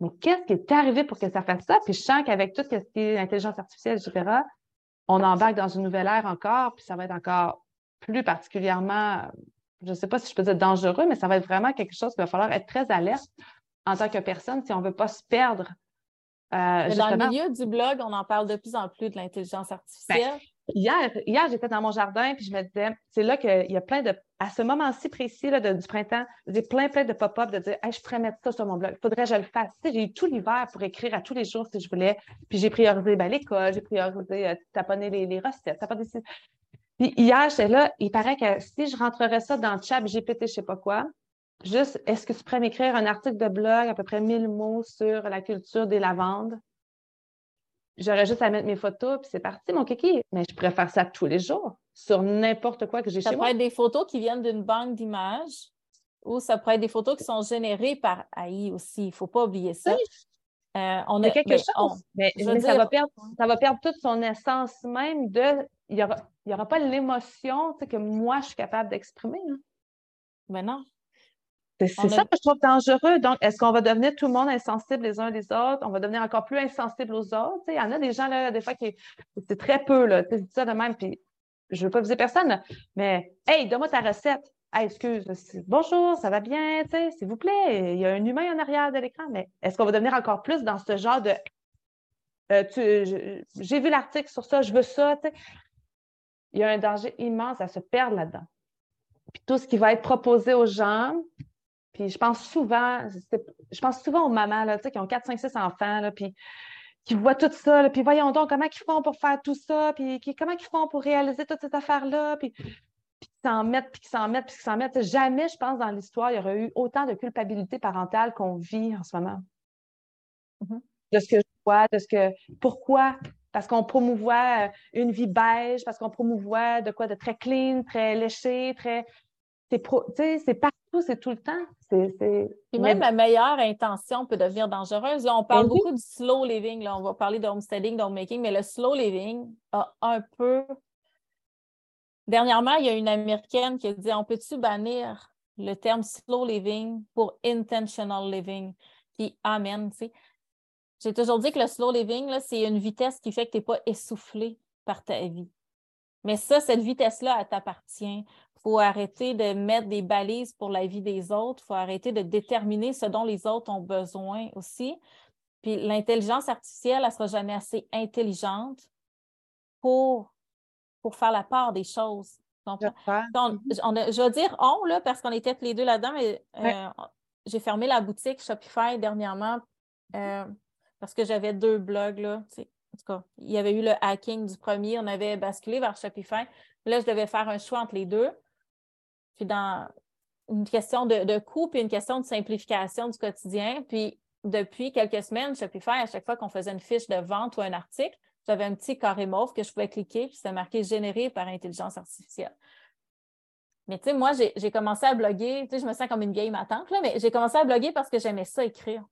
Mais qu'est-ce qui est arrivé pour que ça fasse ça? Puis je sens qu'avec tout ce qui est intelligence artificielle, etc., on embarque dans une nouvelle ère encore, puis ça va être encore plus particulièrement, je ne sais pas si je peux dire dangereux, mais ça va être vraiment quelque chose qu'il va falloir être très alerte en tant que personne si on ne veut pas se perdre. Euh, dans le milieu du blog, on en parle de plus en plus de l'intelligence artificielle. Ben, hier, hier j'étais dans mon jardin puis je me disais, c'est là qu'il y a plein de, à ce moment-ci précis là, du printemps, j'ai plein, plein de pop-up de dire, je pourrais mettre ça sur mon blog, il faudrait que je le fasse. j'ai eu tout l'hiver pour écrire à tous les jours si je voulais. Puis j'ai priorisé ben, l'école, j'ai priorisé euh, taponner les, les recettes, taponner Puis hier, j'étais là, il paraît que si je rentrerais ça dans le chat GPT, je sais pas quoi, juste, est-ce que tu pourrais m'écrire un article de blog, à peu près 1000 mots sur la culture des lavandes? J'aurais juste à mettre mes photos, puis c'est parti, mon kiki. Mais je pourrais faire ça tous les jours, sur n'importe quoi que j'ai chez moi. Ça pourrait être des photos qui viennent d'une banque d'images, ou ça pourrait être des photos qui sont générées par AI aussi. Il ne faut pas oublier ça. Euh, on a quelque chose, mais, ça, va perdre, ça va perdre toute son essence même de. Il n'y aura, aura pas l'émotion que moi, je suis capable d'exprimer. Mais non. C'est ça que je trouve dangereux. Donc, est-ce qu'on va devenir tout le monde insensible les uns les autres? On va devenir encore plus insensible aux autres? Il y en a des gens, là, des fois, qui. C'est très peu, là. Tu dis ça de même, puis je ne veux pas viser personne, mais hey, donne-moi ta recette. Hey, excuse, bonjour, ça va bien, s'il vous plaît, il y a un humain en arrière de l'écran, mais est-ce qu'on va devenir encore plus dans ce genre de euh, j'ai vu l'article sur ça, je veux ça. Il y a un danger immense à se perdre là-dedans. Tout ce qui va être proposé aux gens, puis je pense souvent, je pense souvent aux mamans là, qui ont 4, 5, 6 enfants, là, puis qui voient tout ça, puis voyons donc comment ils font pour faire tout ça, puis comment ils font pour réaliser toute cette affaire-là, puis, puis qui s'en mettent, puis qui s'en mettent, puis qui s'en mettent. Jamais, je pense, dans l'histoire, il y aurait eu autant de culpabilité parentale qu'on vit en ce moment. Mm-hmm. De ce que je vois, de ce que. Pourquoi? Parce qu'on promouvoit une vie beige, parce qu'on promouvoit de quoi? De très clean, très léché, très c'est partout, c'est tout le temps. Et même la meilleure intention peut devenir dangereuse. Là, on parle ben beaucoup du slow living. Là. On va parler d'homesteading, d'homemaking, mais le slow living a un peu. Dernièrement, il y a une Américaine qui a dit On peut-tu bannir le terme slow living pour intentional living? Puis, amen. J'ai toujours dit que le slow living, c'est une vitesse qui fait que tu n'es pas essoufflé par ta vie. Mais ça, cette vitesse-là, elle t'appartient. Il faut arrêter de mettre des balises pour la vie des autres. Il faut arrêter de déterminer ce dont les autres ont besoin aussi. Puis l'intelligence artificielle, elle ne sera jamais assez intelligente pour, pour faire la part des choses. Donc, je vais dire on, là, parce qu'on était tous les deux là-dedans, mais euh, j'ai fermé la boutique Shopify dernièrement euh, parce que j'avais deux blogs. Là, en tout cas, il y avait eu le hacking du premier, on avait basculé vers Shopify. Là, je devais faire un choix entre les deux. Puis dans, une question de, de coût puis une question de simplification du quotidien. Puis depuis quelques semaines, faire à chaque fois qu'on faisait une fiche de vente ou un article, j'avais un petit carré mauve que je pouvais cliquer, puis c'était marqué généré par intelligence artificielle. Mais tu sais, moi, j'ai commencé à bloguer, tu sais, je me sens comme une vieille matante, là, mais j'ai commencé à bloguer parce que j'aimais ça écrire.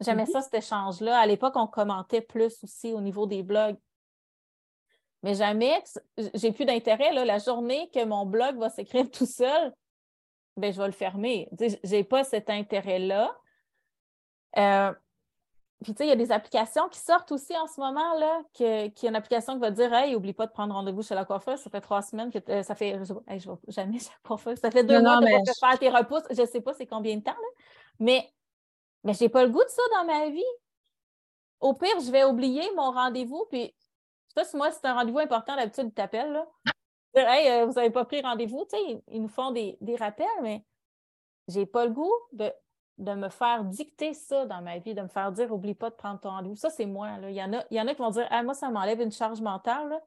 J'aimais mm-hmm. ça, cet échange-là. À l'époque, on commentait plus aussi au niveau des blogs. Mais jamais, j'ai plus d'intérêt. La journée que mon blog va s'écrire tout seul, ben, je vais le fermer. Je n'ai pas cet intérêt-là. Euh, puis, tu sais, il y a des applications qui sortent aussi en ce moment, là, qu'il y a une application qui va dire Hey, oublie pas de prendre rendez-vous chez la coiffeuse. Ça fait trois semaines que euh, ça fait. Je, hey, je vais jamais chez la coiffeuse. Ça fait deux mois que je faire tes repousses. Je ne sais pas c'est combien de temps, là. Mais, mais je n'ai pas le goût de ça dans ma vie. Au pire, je vais oublier mon rendez-vous. Puis, je sais pas si moi, c'est un rendez-vous important, d'habitude, ils t'appellent, là. Hey, euh, vous n'avez pas pris rendez-vous. Tu sais, ils, nous font des, des rappels, mais j'ai pas le goût de de me faire dicter ça dans ma vie, de me faire dire oublie pas de prendre ton rendez-vous. Ça, c'est moi. Là. Il, y en a, il y en a qui vont dire ah, moi, ça m'enlève une charge mentale.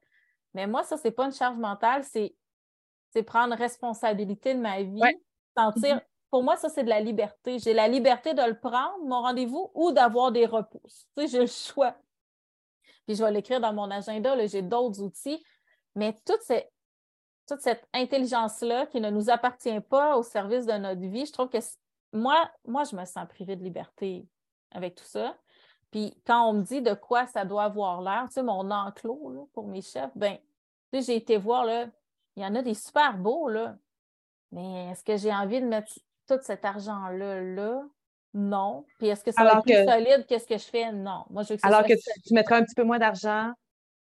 Mais moi, ça, c'est pas une charge mentale, c'est, prendre responsabilité de ma vie, sentir. Mm-hmm. Pour moi, ça, c'est de la liberté. J'ai la liberté de le prendre, mon rendez-vous, ou d'avoir des repousses. Tu sais, j'ai le choix. Puis je vais l'écrire dans mon agenda, j'ai d'autres outils. Mais toute, toute cette intelligence-là qui ne nous appartient pas au service de notre vie, je trouve que moi, moi, je me sens privée de liberté avec tout ça. Puis quand on me dit de quoi ça doit avoir l'air, tu sais, mon enclos pour mes chefs, ben, tu sais, j'ai été voir, là, il y en a des super beaux, là. Mais est-ce que j'ai envie de mettre tout cet argent-là, là? Non. Puis est-ce que ça va être plus solide que ce que je fais? Non. Moi, je veux que Alors que tu, tu, mettras un petit peu moins d'argent,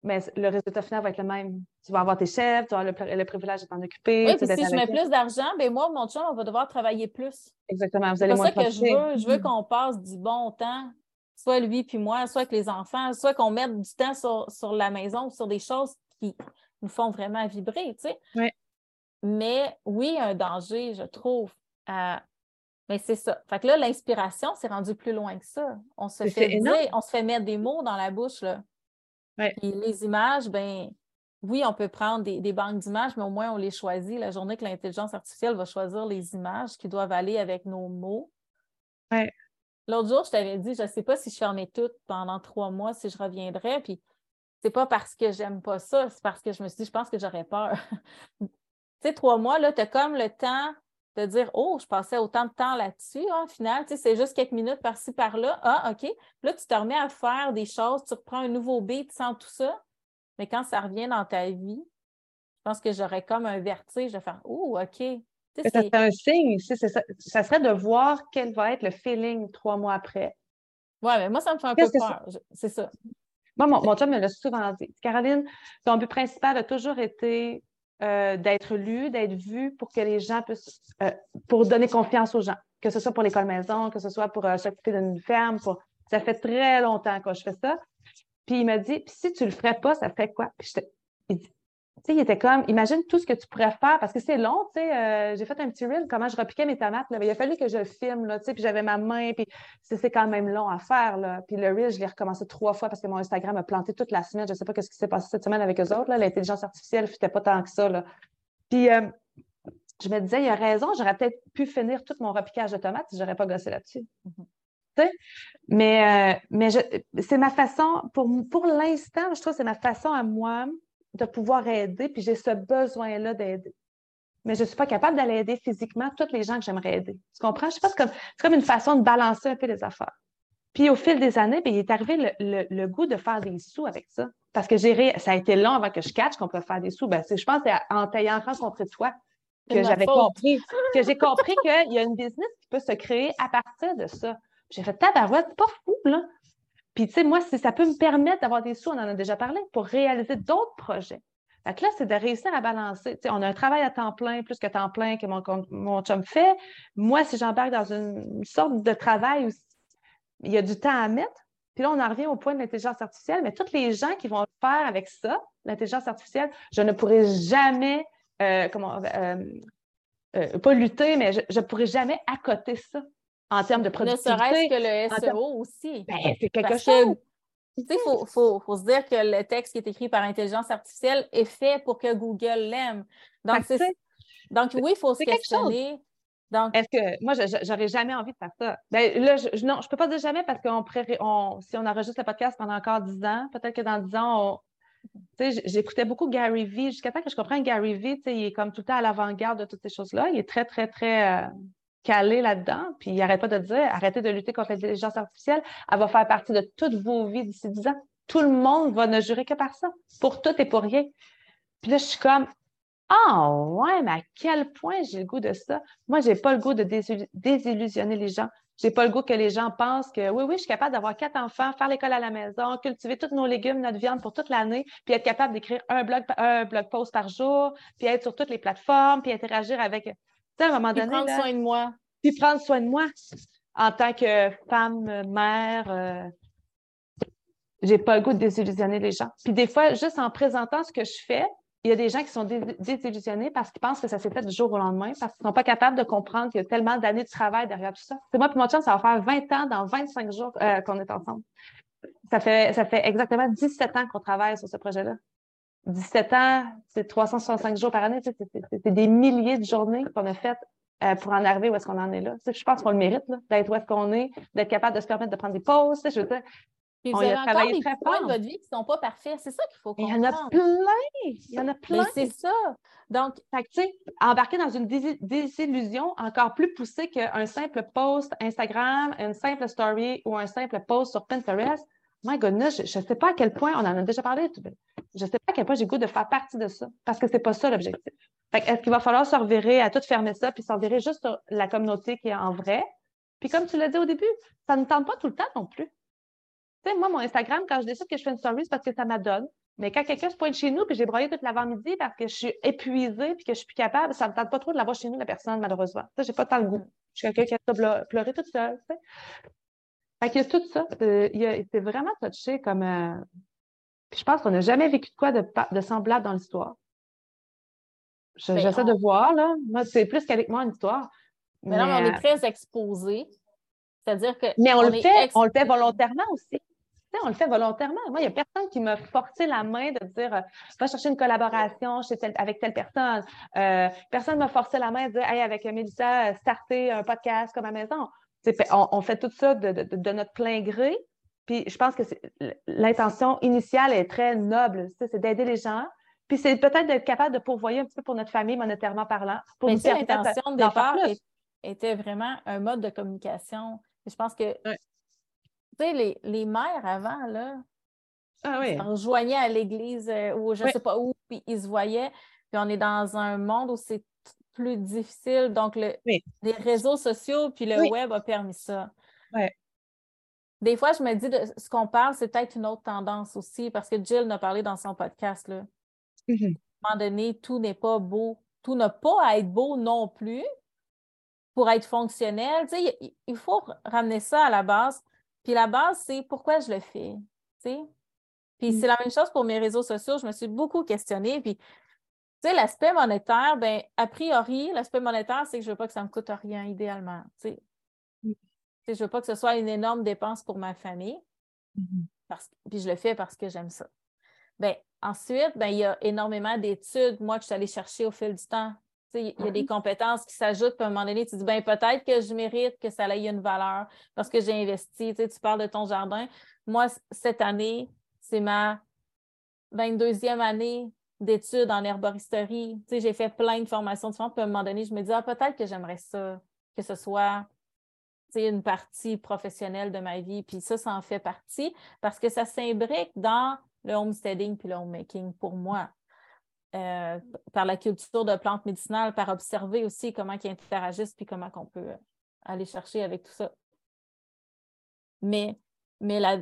mais le résultat final va être le même. Tu vas avoir tes chefs, tu vas avoir le, privilège de t'en occuper. Oui, puis si je mets plus d'argent, ben moi, mon chum, on va devoir travailler plus. Exactement, vous allez moins C'est ça que je veux. Je veux mm. qu'on passe du bon temps, soit lui puis moi, soit avec les enfants, soit qu'on mette du temps sur, la maison ou sur des choses qui nous font vraiment vibrer, tu sais. Oui. Mais oui, un danger, je trouve. mais c'est ça. Fait que là, l'inspiration, s'est rendu plus loin que ça. On se fait on se fait mettre des mots dans la bouche, là les images, ben oui, on peut prendre des, banques d'images, mais au moins on les choisit. La journée que l'intelligence artificielle va choisir les images qui doivent aller avec nos mots. L'autre jour, je t'avais dit, je ne sais pas si je fermais toutes pendant trois mois, si je reviendrais. Puis c'est pas parce que j'aime pas ça, c'est parce que je me suis dit, je pense que j'aurais peur. tu sais, trois mois, là, tu as comme le temps de dire Oh, je passais autant de temps là-dessus, hein, au final, tu sais, c'est juste quelques minutes par-ci, par-là. Ah, OK. là, tu te remets à faire des choses, tu reprends un nouveau beat sans tout ça. Mais quand ça revient dans ta vie, je pense que j'aurais comme un vertige de faire Oh, OK. ça serait un signe, ça, ça, serait de voir quel va être le feeling trois mois après. Oui, mais moi, ça me fait un peu peur. C'est ça. Moi, mon, mon chum me l'a souvent dit. Caroline, ton but principal a toujours été euh, d'être lu, d'être vu pour que les gens puissent, euh, pour donner confiance aux gens, que ce soit pour l'école maison, que ce soit pour euh, s'occuper d'une ferme. Pour... Ça fait très longtemps que je fais ça. Puis il m'a dit, si tu le ferais pas, ça ferait quoi? Puis il dit, sais, il était comme, imagine tout ce que tu pourrais faire, parce que c'est long, tu sais, euh, j'ai fait un petit reel, comment je repiquais mes tomates, là, il a fallu que je le filme, là, tu sais, puis j'avais ma main, puis c'est quand même long à faire, là. Puis le reel, je l'ai recommencé trois fois parce que mon Instagram a planté toute la semaine, je sais pas ce qui s'est passé cette semaine avec eux autres, là, l'intelligence artificielle, c'était pas tant que ça, là. Puis euh, je me disais, il a raison, j'aurais peut-être pu finir tout mon repiquage de tomates si j'aurais pas gossé là-dessus. Mm-hmm. Mais, euh, mais c'est ma façon, pour, pour l'instant, je trouve que c'est ma façon à moi de pouvoir aider, puis j'ai ce besoin-là d'aider. Mais je ne suis pas capable d'aller aider physiquement toutes les gens que j'aimerais aider. Tu comprends? Je sais pas, c'est comme, une façon de balancer un peu les affaires. Puis au fil des années, bien, il est arrivé le, goût de faire des sous avec ça. Parce que j'ai ça a été long avant que je catch qu'on peut faire des sous. Ben, je pense que c'est en t'ayant rencontré toi que j'avais compris, que j'ai compris qu'il y a une business qui peut se créer à partir de ça. J'ai fait tabarouette, c'est pas fou, là. Puis, tu sais, moi, si ça peut me permettre d'avoir des sous, on en a déjà parlé, pour réaliser d'autres projets. Fait là, c'est de réussir à balancer. Tu sais, on a un travail à temps plein, plus que temps plein que mon, chum fait. Moi, si j'embarque dans une, sorte de travail où il y a du temps à mettre, puis là, on en revient au point de l'intelligence artificielle, mais toutes les gens qui vont faire avec ça, l'intelligence artificielle, je ne pourrai jamais, euh, comment, euh, euh, pas lutter, mais je ne pourrai jamais accoter ça en termes de productivité. Ne serait-ce que le SEO aussi. Ben, c'est quelque chose. Tu sais, il faut, se dire que le texte qui est écrit par intelligence artificielle est fait pour que Google l'aime. Donc, donc, oui, il faut se questionner. Donc, Est-ce que moi, j'aurais jamais envie de faire ça? Ben, là, je, non, je peux pas dire jamais parce qu'on on, si on enregistre le podcast pendant encore dix ans, peut-être que dans dix ans, j'écoutais beaucoup Gary Vee jusqu'à temps que je comprenne Gary Vee, il est comme tout le temps à l'avant-garde de toutes ces choses-là. Il est très, très, très euh, calé là-dedans. Puis il n'arrête pas de dire arrêtez de lutter contre l'intelligence artificielle. Elle va faire partie de toutes vos vies d'ici dix ans. Tout le monde va ne jurer que par ça, pour tout et pour rien. Puis là, je suis comme ah ouais, mais à quel point j'ai le goût de ça? Moi, j'ai pas le goût de désillusionner les gens. J'ai pas le goût que les gens pensent que oui, oui, je suis capable d'avoir quatre enfants, faire l'école à la maison, cultiver tous nos légumes, notre viande pour toute l'année, puis être capable d'écrire un blog, un blog post par jour, puis être sur toutes les plateformes, puis interagir avec. Sais, à un moment donné. prendre soin de moi. Puis prendre soin de moi en tant que femme, mère. Euh, j'ai pas le goût de désillusionner les gens. Puis des fois, juste en présentant ce que je fais, il y a des gens qui sont désillusionnés parce qu'ils pensent que ça s'est fait du jour au lendemain, parce qu'ils ne sont pas capables de comprendre qu'il y a tellement d'années de travail derrière tout ça. C'est moi et mon chum, ça va faire 20 ans dans 25 jours euh, qu'on est ensemble. Ça fait, ça fait exactement 17 ans qu'on travaille sur ce projet-là. 17 ans, c'est 365 jours par année. C'est des milliers de journées qu'on a faites euh, pour en arriver où est-ce qu'on en est là. Je pense qu'on le mérite, d'être où est-ce qu'on est, d'être capable de se permettre de prendre des pauses. Je veux dire, puis vous avez encore des points de votre vie qui ne sont pas parfaits. C'est ça qu'il faut comprendre. Il y en a plein. Il y en a plein. c'est ça. Donc, tu sais, embarquer dans une désillusion encore plus poussée qu'un simple post Instagram, une simple story ou un simple post sur Pinterest. My goodness, je ne sais pas à quel point, on en a déjà parlé, je ne sais pas à quel point j'ai goût de faire partie de ça, parce que ce n'est pas ça l'objectif. Est-ce qu'il va falloir se revirer à tout fermer ça, puis se revirer juste sur la communauté qui est en vrai? Puis comme tu l'as dit au début, ça ne tente pas tout le temps non plus. Tu sais, moi, mon Instagram, quand je décide que je fais une story, c'est parce que ça m'adonne. Mais quand quelqu'un se pointe chez nous, que j'ai broyé toute l'avant-midi parce que je suis épuisée puis que je suis plus capable, ça ne me tente pas trop de l'avoir chez nous, la personne, malheureusement. Ça, j'ai pas tant le goût. Je suis quelqu'un qui a pleuré toute seule. Fait qu'il y a tout ça. Euh, c'est vraiment touché comme. Euh, puis je pense qu'on n'a jamais vécu de quoi de, de semblable dans l'histoire. Ben, j'essaie de voir, là. Moi, c'est plus qu'avec moi une histoire. Mais, non, on est euh, très exposés. C'est-à-dire que. Mais on, le fait, on le fait volontairement aussi on le fait volontairement. Moi, il n'y a personne qui m'a forcé la main de dire euh, va chercher une collaboration avec telle personne. Euh, personne ne m'a forcé la main de dire hey, avec Mélissa, starter un podcast comme à maison. On, fait tout ça de, notre plein gré. Puis je pense que l'intention initiale est très noble. C'est d'aider les gens. Puis c'est peut-être d'être capable de pourvoyer un petit peu pour notre famille, monétairement parlant. Pour Mais l'intention de départ était vraiment un mode de communication. Je pense que les, les mères avant, là, ah oui. se rejoignaient à l'église euh, ou je ne sais pas où, puis ils se voyaient. Puis on est dans un monde où c'est plus difficile. Donc, le, les réseaux sociaux puis le web a permis ça. Des fois, je me dis, de, ce qu'on parle, c'est peut-être une autre tendance aussi, parce que Jill a parlé dans son podcast. Là. Mm-hmm. À un moment donné, tout n'est pas beau. Tout n'a pas à être beau non plus pour être fonctionnel. il faut ramener ça à la base. Puis la base, c'est pourquoi je le fais. Puis mm. c'est la même chose pour mes réseaux sociaux. Je me suis beaucoup questionnée. Puis, tu sais, l'aspect monétaire, ben, a priori, l'aspect monétaire, c'est que je ne veux pas que ça me coûte rien idéalement. Tu sais. Mm. Je ne veux pas que ce soit une énorme dépense pour ma famille. Mm-hmm. Parce, puis je le fais parce que j'aime ça. Ben, ensuite, ben, il y a énormément d'études, moi, que je suis allée chercher au fil du temps. Il y a des compétences qui s'ajoutent, puis à un moment donné, tu dis, ben peut-être que je mérite que ça ait une valeur parce que j'ai investi. Tu, parles de ton jardin. Moi, cette année, c'est ma 22e année d'études en herboristerie. j'ai fait plein de formations différentes, puis à un moment donné, je me dis, ah, peut-être que j'aimerais ça, que ce soit une partie professionnelle de ma vie. Puis ça, ça en fait partie parce que ça s'imbrique dans le homesteading puis le homemaking pour moi. Euh, par la culture de plantes médicinales, par observer aussi comment ils interagissent puis comment on peut aller chercher avec tout ça. Mais, mais la,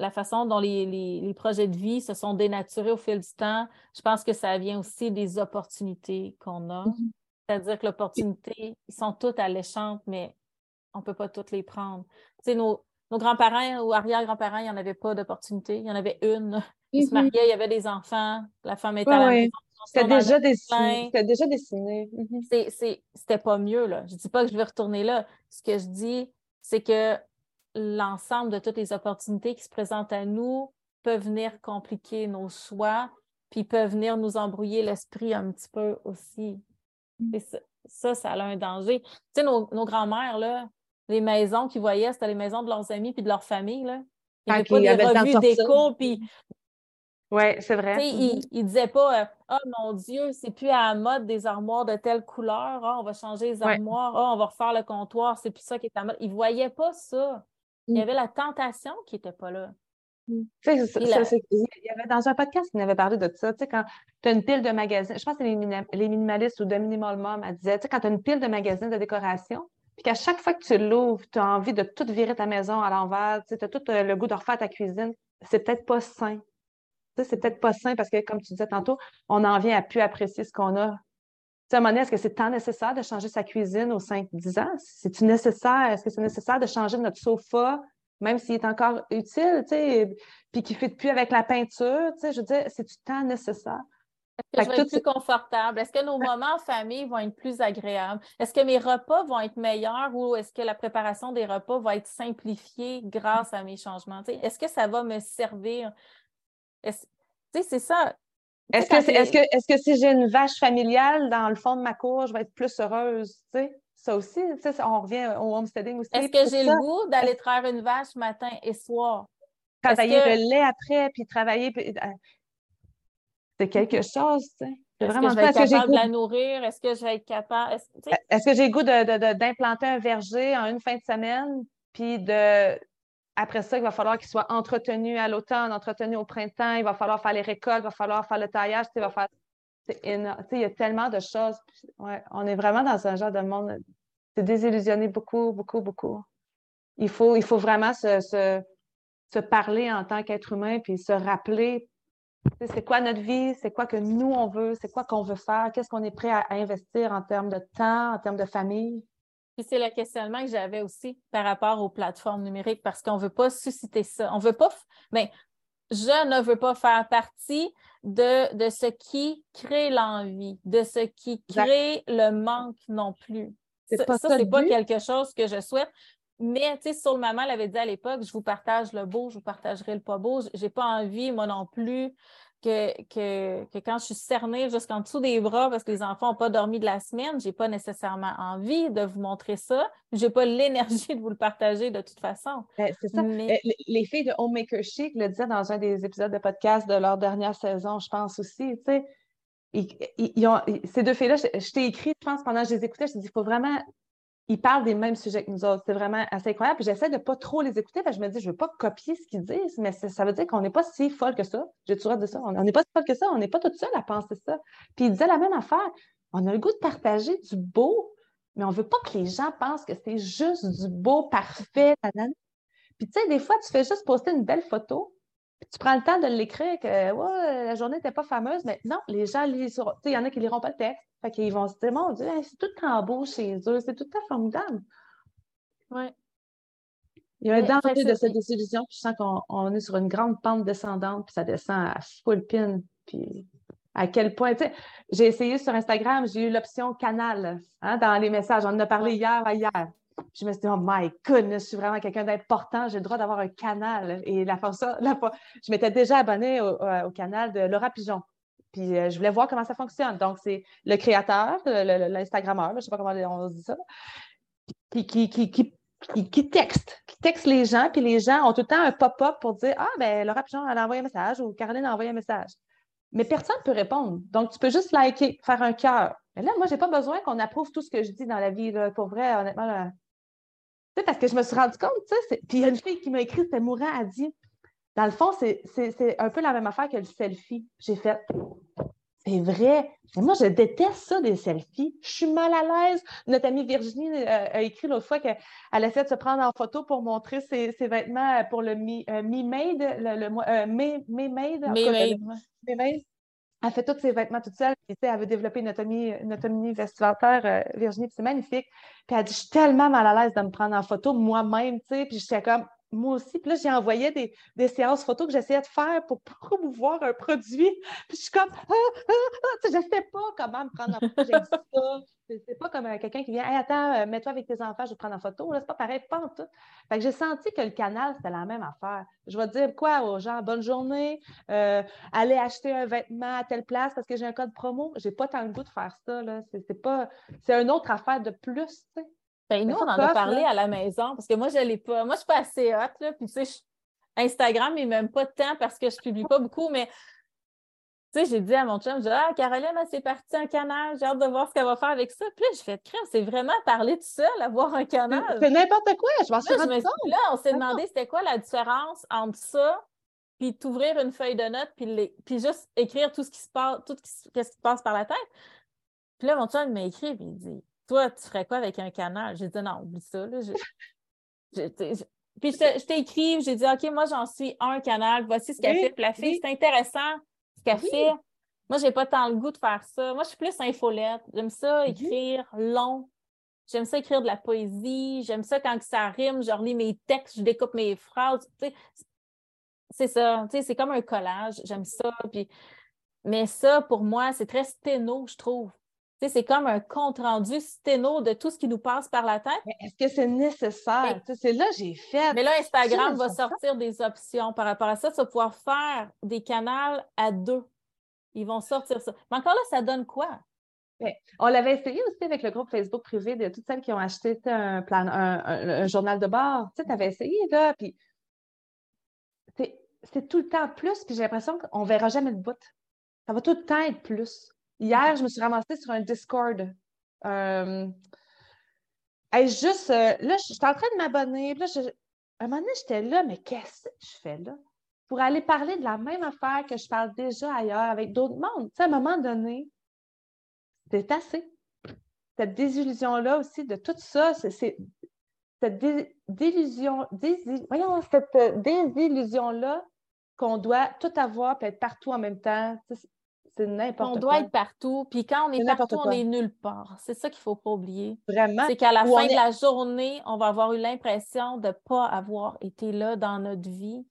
la façon dont les, les, projets de vie se sont dénaturés au fil du temps, je pense que ça vient aussi des opportunités qu'on a. Mm-hmm. C'est-à-dire que l'opportunité, ils sont toutes alléchantes, mais on ne peut pas toutes les prendre. Tu sais, nos, nos grands-parents ou arrière-grands-parents, il n'y en avait pas d'opportunité. Il y en avait une. Ils se mm-hmm. mariaient, il y avait des enfants, la femme était à la maison. C'était déjà dessiné. C'était déjà dessiné. C'était pas mieux, là. Je ne dis pas que je vais retourner là. Ce que je dis, c'est que l'ensemble de toutes les opportunités qui se présentent à nous peuvent venir compliquer nos choix, puis peuvent venir nous embrouiller l'esprit un petit peu aussi. Mm. ça, ça a un danger. Tu sais, nos, nos grands-mères, là, les maisons qu'ils voyaient, c'était les maisons de leurs amis puis de leur famille, là. Il n'y avait pas des revues d'écho, puis oui, c'est vrai. Il ne disait pas Ah oh, mon Dieu, c'est plus à la mode des armoires de telle couleur, ah, on va changer les armoires, ah, on va refaire le comptoir, c'est plus ça qui est à mode. Il ne voyait pas ça. Il y mm. avait la tentation qui n'était pas là. Mm. il y avait dans un podcast, il avait parlé de ça. Tu sais, quand tu as une pile de magazines, je pense que c'est les, minimalistes ou de Minimal Mom, elle disait, tu sais, quand tu as une pile de magazines de décoration, puis qu'à chaque fois que tu l'ouvres, tu as envie de tout virer ta maison à l'envers, tu as tout euh, le goût de refaire ta cuisine, c'est peut-être pas sain c'est peut-être pas sain parce que, comme tu disais tantôt, on en vient à plus apprécier ce qu'on a. À un moment donné, est-ce que c'est tant nécessaire de changer sa cuisine aux 5-10 ans? C'est-tu nécessaire? Est-ce que c'est nécessaire de changer notre sofa, même s'il est encore utile, tu sais, puis qui ne fit plus avec la peinture? Tu sais, je veux dire, c'est-tu tant nécessaire? Est-ce que je vais être plus confortable? Est-ce que nos moments en famille vont être plus agréables? Est-ce que mes repas vont être meilleurs ou est-ce que la préparation des repas va être simplifiée grâce à mes changements? Est-ce que ça va me servir? c'est ça. Est-ce que, est, que, est que si j'ai une vache familiale dans le fond de ma cour, je vais être plus heureuse? Ça aussi, on revient au homesteading aussi. Est-ce que j'ai le goût d'aller traire une vache matin et soir? Travailler le lait après, puis travailler. Euh, c'est quelque chose, tu sais. Est-ce que je vais être capable de la nourrir? Est-ce que je vais être capable? Est-ce que j'ai le goût d'implanter un verger en une fin de semaine, puis de après ça, il va falloir qu'il soit entretenu à l'automne, entretenu au printemps, il va falloir faire les récoltes, il va falloir faire le taillage, il va. Il y a tellement de choses. Ouais, on est vraiment dans un genre de monde. C'est désillusionné beaucoup, beaucoup, beaucoup. Il faut, il faut vraiment se, se, parler en tant qu'être humain puis se rappeler c'est quoi notre vie, c'est quoi que nous on veut, c'est quoi qu'on veut faire, qu'est-ce qu'on est prêt à investir en termes de temps, en termes de famille c'est le questionnement que j'avais aussi par rapport aux plateformes numériques parce qu'on ne veut pas susciter ça. On veut pas. Mais ben, je ne veux pas faire partie de, de ce qui crée l'envie, de ce qui crée le manque non plus. Ça, ça c'est pas quelque chose que je souhaite. Mais, tu sais, sur le maman l'avait dit à l'époque, je vous partage le beau, je vous partagerai le pas beau. J'ai pas envie, moi non plus, que, que, quand je suis cernée jusqu'en dessous des bras parce que les enfants n'ont pas dormi de la semaine, je n'ai pas nécessairement envie de vous montrer ça. Je n'ai pas l'énergie de vous le partager de toute façon. Ben, c'est ça. Euh, les filles de Homemaker Chic le disaient dans un des épisodes de podcast de leur dernière saison, je pense aussi. Tu sais, ces deux filles-là, je, je t'ai écrit, je pense, pendant que je les écoutais, je t'ai dit, il faut vraiment ils parlent des mêmes sujets que nous autres. C'est vraiment assez incroyable. Puis j'essaie de ne pas trop les écouter parce que je me dis, je ne veux pas copier ce qu'ils disent, mais ça veut dire qu'on n'est pas si folle que ça. J'ai toujours dit ça. On n'est pas si folle que ça. On n'est pas toutes seules à penser ça. Puis ils disaient la même affaire. On a le goût de partager du beau, mais on ne veut pas que les gens pensent que c'est juste du beau, parfait. Puis tu sais, des fois, tu fais juste poster une belle photo, tu prends le temps de l'écrire que ouais, la journée n'était pas fameuse, mais non, les gens lisent. Il y en a qui ne liront pas le texte. Fait qu'ils vont se dire, mon Dieu, c'est tout le temps beau chez eux, c'est tout le temps formidable. Oui. Il y a un danger de cette désillusion, puis je sens qu'on est sur une grande pente descendante, puis ça descend à full pin. Puis à quel point, tu sais, j'ai essayé sur Instagram, j'ai eu l'option canal hein, dans les messages. On en a parlé hier à hier. Je me suis dit, oh my goodness, je suis vraiment quelqu'un d'important, j'ai le droit d'avoir un canal. Et la fois, la fois, je m'étais déjà abonnée au, au, canal de Laura Pigeon. Puis euh, je voulais voir comment ça fonctionne. Donc, c'est le créateur, l'Instagrammeur, je ne sais pas comment on dit ça, qui, qui, qui, qui, texte, qui texte les gens, puis les gens ont tout le temps un pop-up pour dire Ah, ben Laura Pigeon, elle a envoyé un message ou Caroline a envoyé un message. Mais personne ne peut répondre. Donc, tu peux juste liker, faire un cœur. Mais là, moi, je n'ai pas besoin qu'on approuve tout ce que je dis dans la vie. Pour vrai, honnêtement, sais, parce que je me suis rendu compte, tu sais, puis il y a une fille qui m'a écrit, c'était mourant, elle dit, dans le fond, c'est un peu la même affaire que le selfie. J'ai fait, c'est vrai. Mais moi, je déteste ça, des selfies. Je suis mal à l'aise. Notre amie Virginie euh, a écrit l'autre fois qu'elle essaie de se prendre en photo pour montrer ses, vêtements pour le Me-Made, euh, le, le, euh, Me-Made. Elle fait tous ses vêtements toute seule. Puis, elle veut développer une autonomie, une vestimentaire, Virginie, puis c'est magnifique. Puis elle dit, je suis tellement mal à l'aise de me prendre en photo moi-même, tu sais. Puis j'étais comme, moi aussi. Puis là, j'ai envoyé des, des, séances photos que j'essayais de faire pour promouvoir un produit. Puis je suis comme, ah, ah, ah, je ne sais pas comment me prendre en photo. J'ai ça. C'est pas comme quelqu'un qui vient hey, attends, euh, mets-toi avec tes enfants, je vais prendre en photo. C'est pas pareil, pas tout. Fait que j'ai senti que le canal, c'était la même affaire. Je vais dire quoi aux gens? Bonne journée, euh, allez acheter un vêtement à telle place parce que j'ai un code promo. J'ai pas tant le goût de faire ça. C'est pas. C'est une autre affaire de plus, tu sais. Ben, nous, on en a parlé à la maison parce que moi, je l'ai pas. Moi, je suis pas assez hot, là. Puis, tu sais, Instagram, il m'aime pas tant parce que je publie pas beaucoup, mais tu sais, j'ai dit à mon chum, je dis, ah, Caroline, c'est parti un canal, j'ai hâte de voir ce qu'elle va faire avec ça. Puis là, je fais, crème, c'est vraiment parler tout seul, avoir un canal. C'est n'importe quoi, je m'en suis là, Là, on s'est demandé c'était quoi la différence entre ça puis t'ouvrir une feuille de notes, puis, puis juste écrire tout ce qui se passe, tout ce qui se passe par la tête. Puis là, mon chum m'a écrit, puis il dit, toi, tu ferais quoi avec un canal? J'ai dit, non, oublie ça. Là, puis je t'ai écrit, j'ai dit, OK, moi, j'en suis un canal, voici ce qu'elle fait. Puis la fille, c'est intéressant ce qu'elle fait. Moi, je n'ai pas tant le goût de faire ça. Moi, je suis plus infolette. J'aime ça écrire long. J'aime ça écrire de la poésie. J'aime ça quand ça rime, je relis mes textes, je découpe mes phrases. c'est ça. C'est comme un collage. J'aime ça. Puis... Mais ça, pour moi, c'est très sténo, je trouve. C'est comme un compte-rendu sténo de tout ce qui nous passe par la tête. Est-ce que c'est nécessaire? C'est là que j'ai fait. Mais là, Instagram va sortir des options par rapport à ça. Tu vas pouvoir faire des canaux à deux. Ils vont sortir ça. Mais encore là, ça donne quoi? On l'avait essayé aussi avec le groupe Facebook privé de toutes celles qui ont acheté un, plan, un, journal de bord. Tu avais essayé, là, puis c'est tout le temps plus, puis j'ai l'impression qu'on ne verra jamais le bout. Ça va tout le temps être plus. Hier, je me suis ramassée sur un Discord. Euh, juste, euh, là, j'étais en train de m'abonner. Là, à un moment donné, j'étais là, mais qu'est-ce que je fais là? Pour aller parler de la même affaire que je parle déjà ailleurs avec d'autres mondes. À un moment donné, c'est assez. Cette désillusion-là aussi de tout ça, c'est cette désillusion, voyons, cette désillusion-là qu'on doit tout avoir et être partout en même temps. C'est n'importe On doit être partout. Puis quand on est, partout, on est nulle part. C'est ça qu'il ne faut pas oublier. Vraiment. C'est qu'à la fin de la journée, on va avoir eu l'impression de ne pas avoir été là dans notre vie.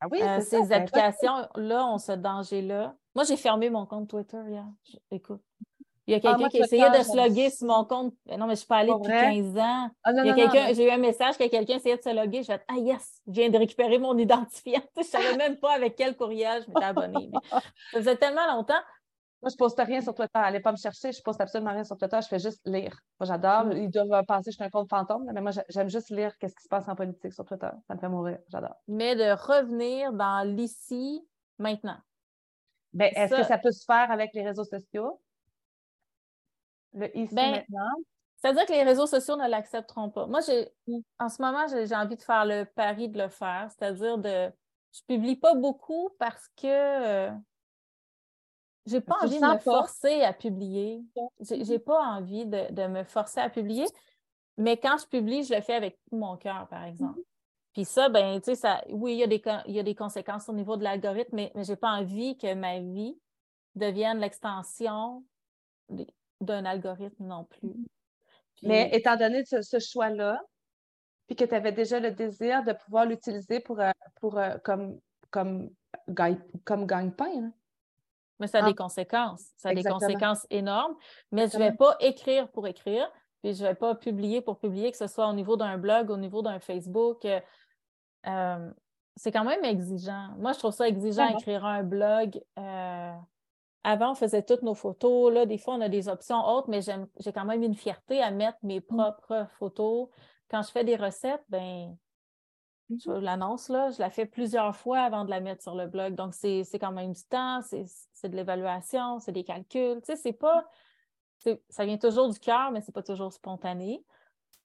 Ah oui, euh, ces applications-là ont ce danger-là. Moi, j'ai fermé mon compte Twitter hier. Écoute. Il y a ah, quelqu'un qui essayait de se loguer sur mon compte. non, mais je suis pas allée depuis 15 ans. Ah, j'ai eu un message que quelqu'un essayait de se loguer. Je fait Ah yes, je viens de récupérer mon identifiant. je ne savais même pas avec quel courriel je m'étais abonnée. ça faisait tellement longtemps. Moi, je ne poste rien sur Twitter. Allez pas me chercher. Je ne poste absolument rien sur Twitter. Je fais juste lire. Moi, j'adore. Mm. Ils doivent penser que je suis un compte fantôme, mais moi, j'aime juste lire ce qui se passe en politique sur Twitter. Ça me fait mourir. J'adore. Mais de revenir dans l'ici, maintenant. Ben, est-ce que ça peut se faire avec les réseaux sociaux? Le ici ben, maintenant. C'est-à-dire que les réseaux sociaux ne l'accepteront pas. Moi, j'ai, en ce moment, j'ai envie de faire le pari de le faire, c'est-à-dire de. Je publie pas beaucoup parce que je euh, j'ai pas envie de me forcer à publier. J'ai, n'ai pas envie de, me forcer à publier. Mais quand je publie, je le fais avec tout mon cœur, par exemple. Mm-hmm. Puis ça, ben, tu sais, ça, oui, il y, a des, il y a des conséquences au niveau de l'algorithme, mais, mais je n'ai pas envie que ma vie devienne l'extension d'un algorithme non plus. Mais étant donné ce, choix-là, puis que tu avais déjà le désir de pouvoir l'utiliser pour, euh, pour, euh, comme, comme, comme gagne-pain. Hein. Mais ça a des ah. conséquences. Ça a des conséquences énormes. Mais je ne vais pas écrire pour écrire, puis je ne vais pas publier pour publier, que ce soit au niveau d'un blog, au niveau d'un Facebook. Euh, c'est quand même exigeant. Moi, je trouve ça exigeant d'écrire un blog. Avant, on faisait toutes nos photos. Là, des fois, on a des options autres, mais j'ai quand même une fierté à mettre mes mm. propres photos. Quand je fais des recettes, ben, je mm-hmm. l'annonce, là, je la fais plusieurs fois avant de la mettre sur le blog. Donc, c'est quand même du temps, c'est de l'évaluation, c'est des calculs. Tu sais, c'est pas. Ça vient toujours du cœur, mais c'est pas toujours spontané.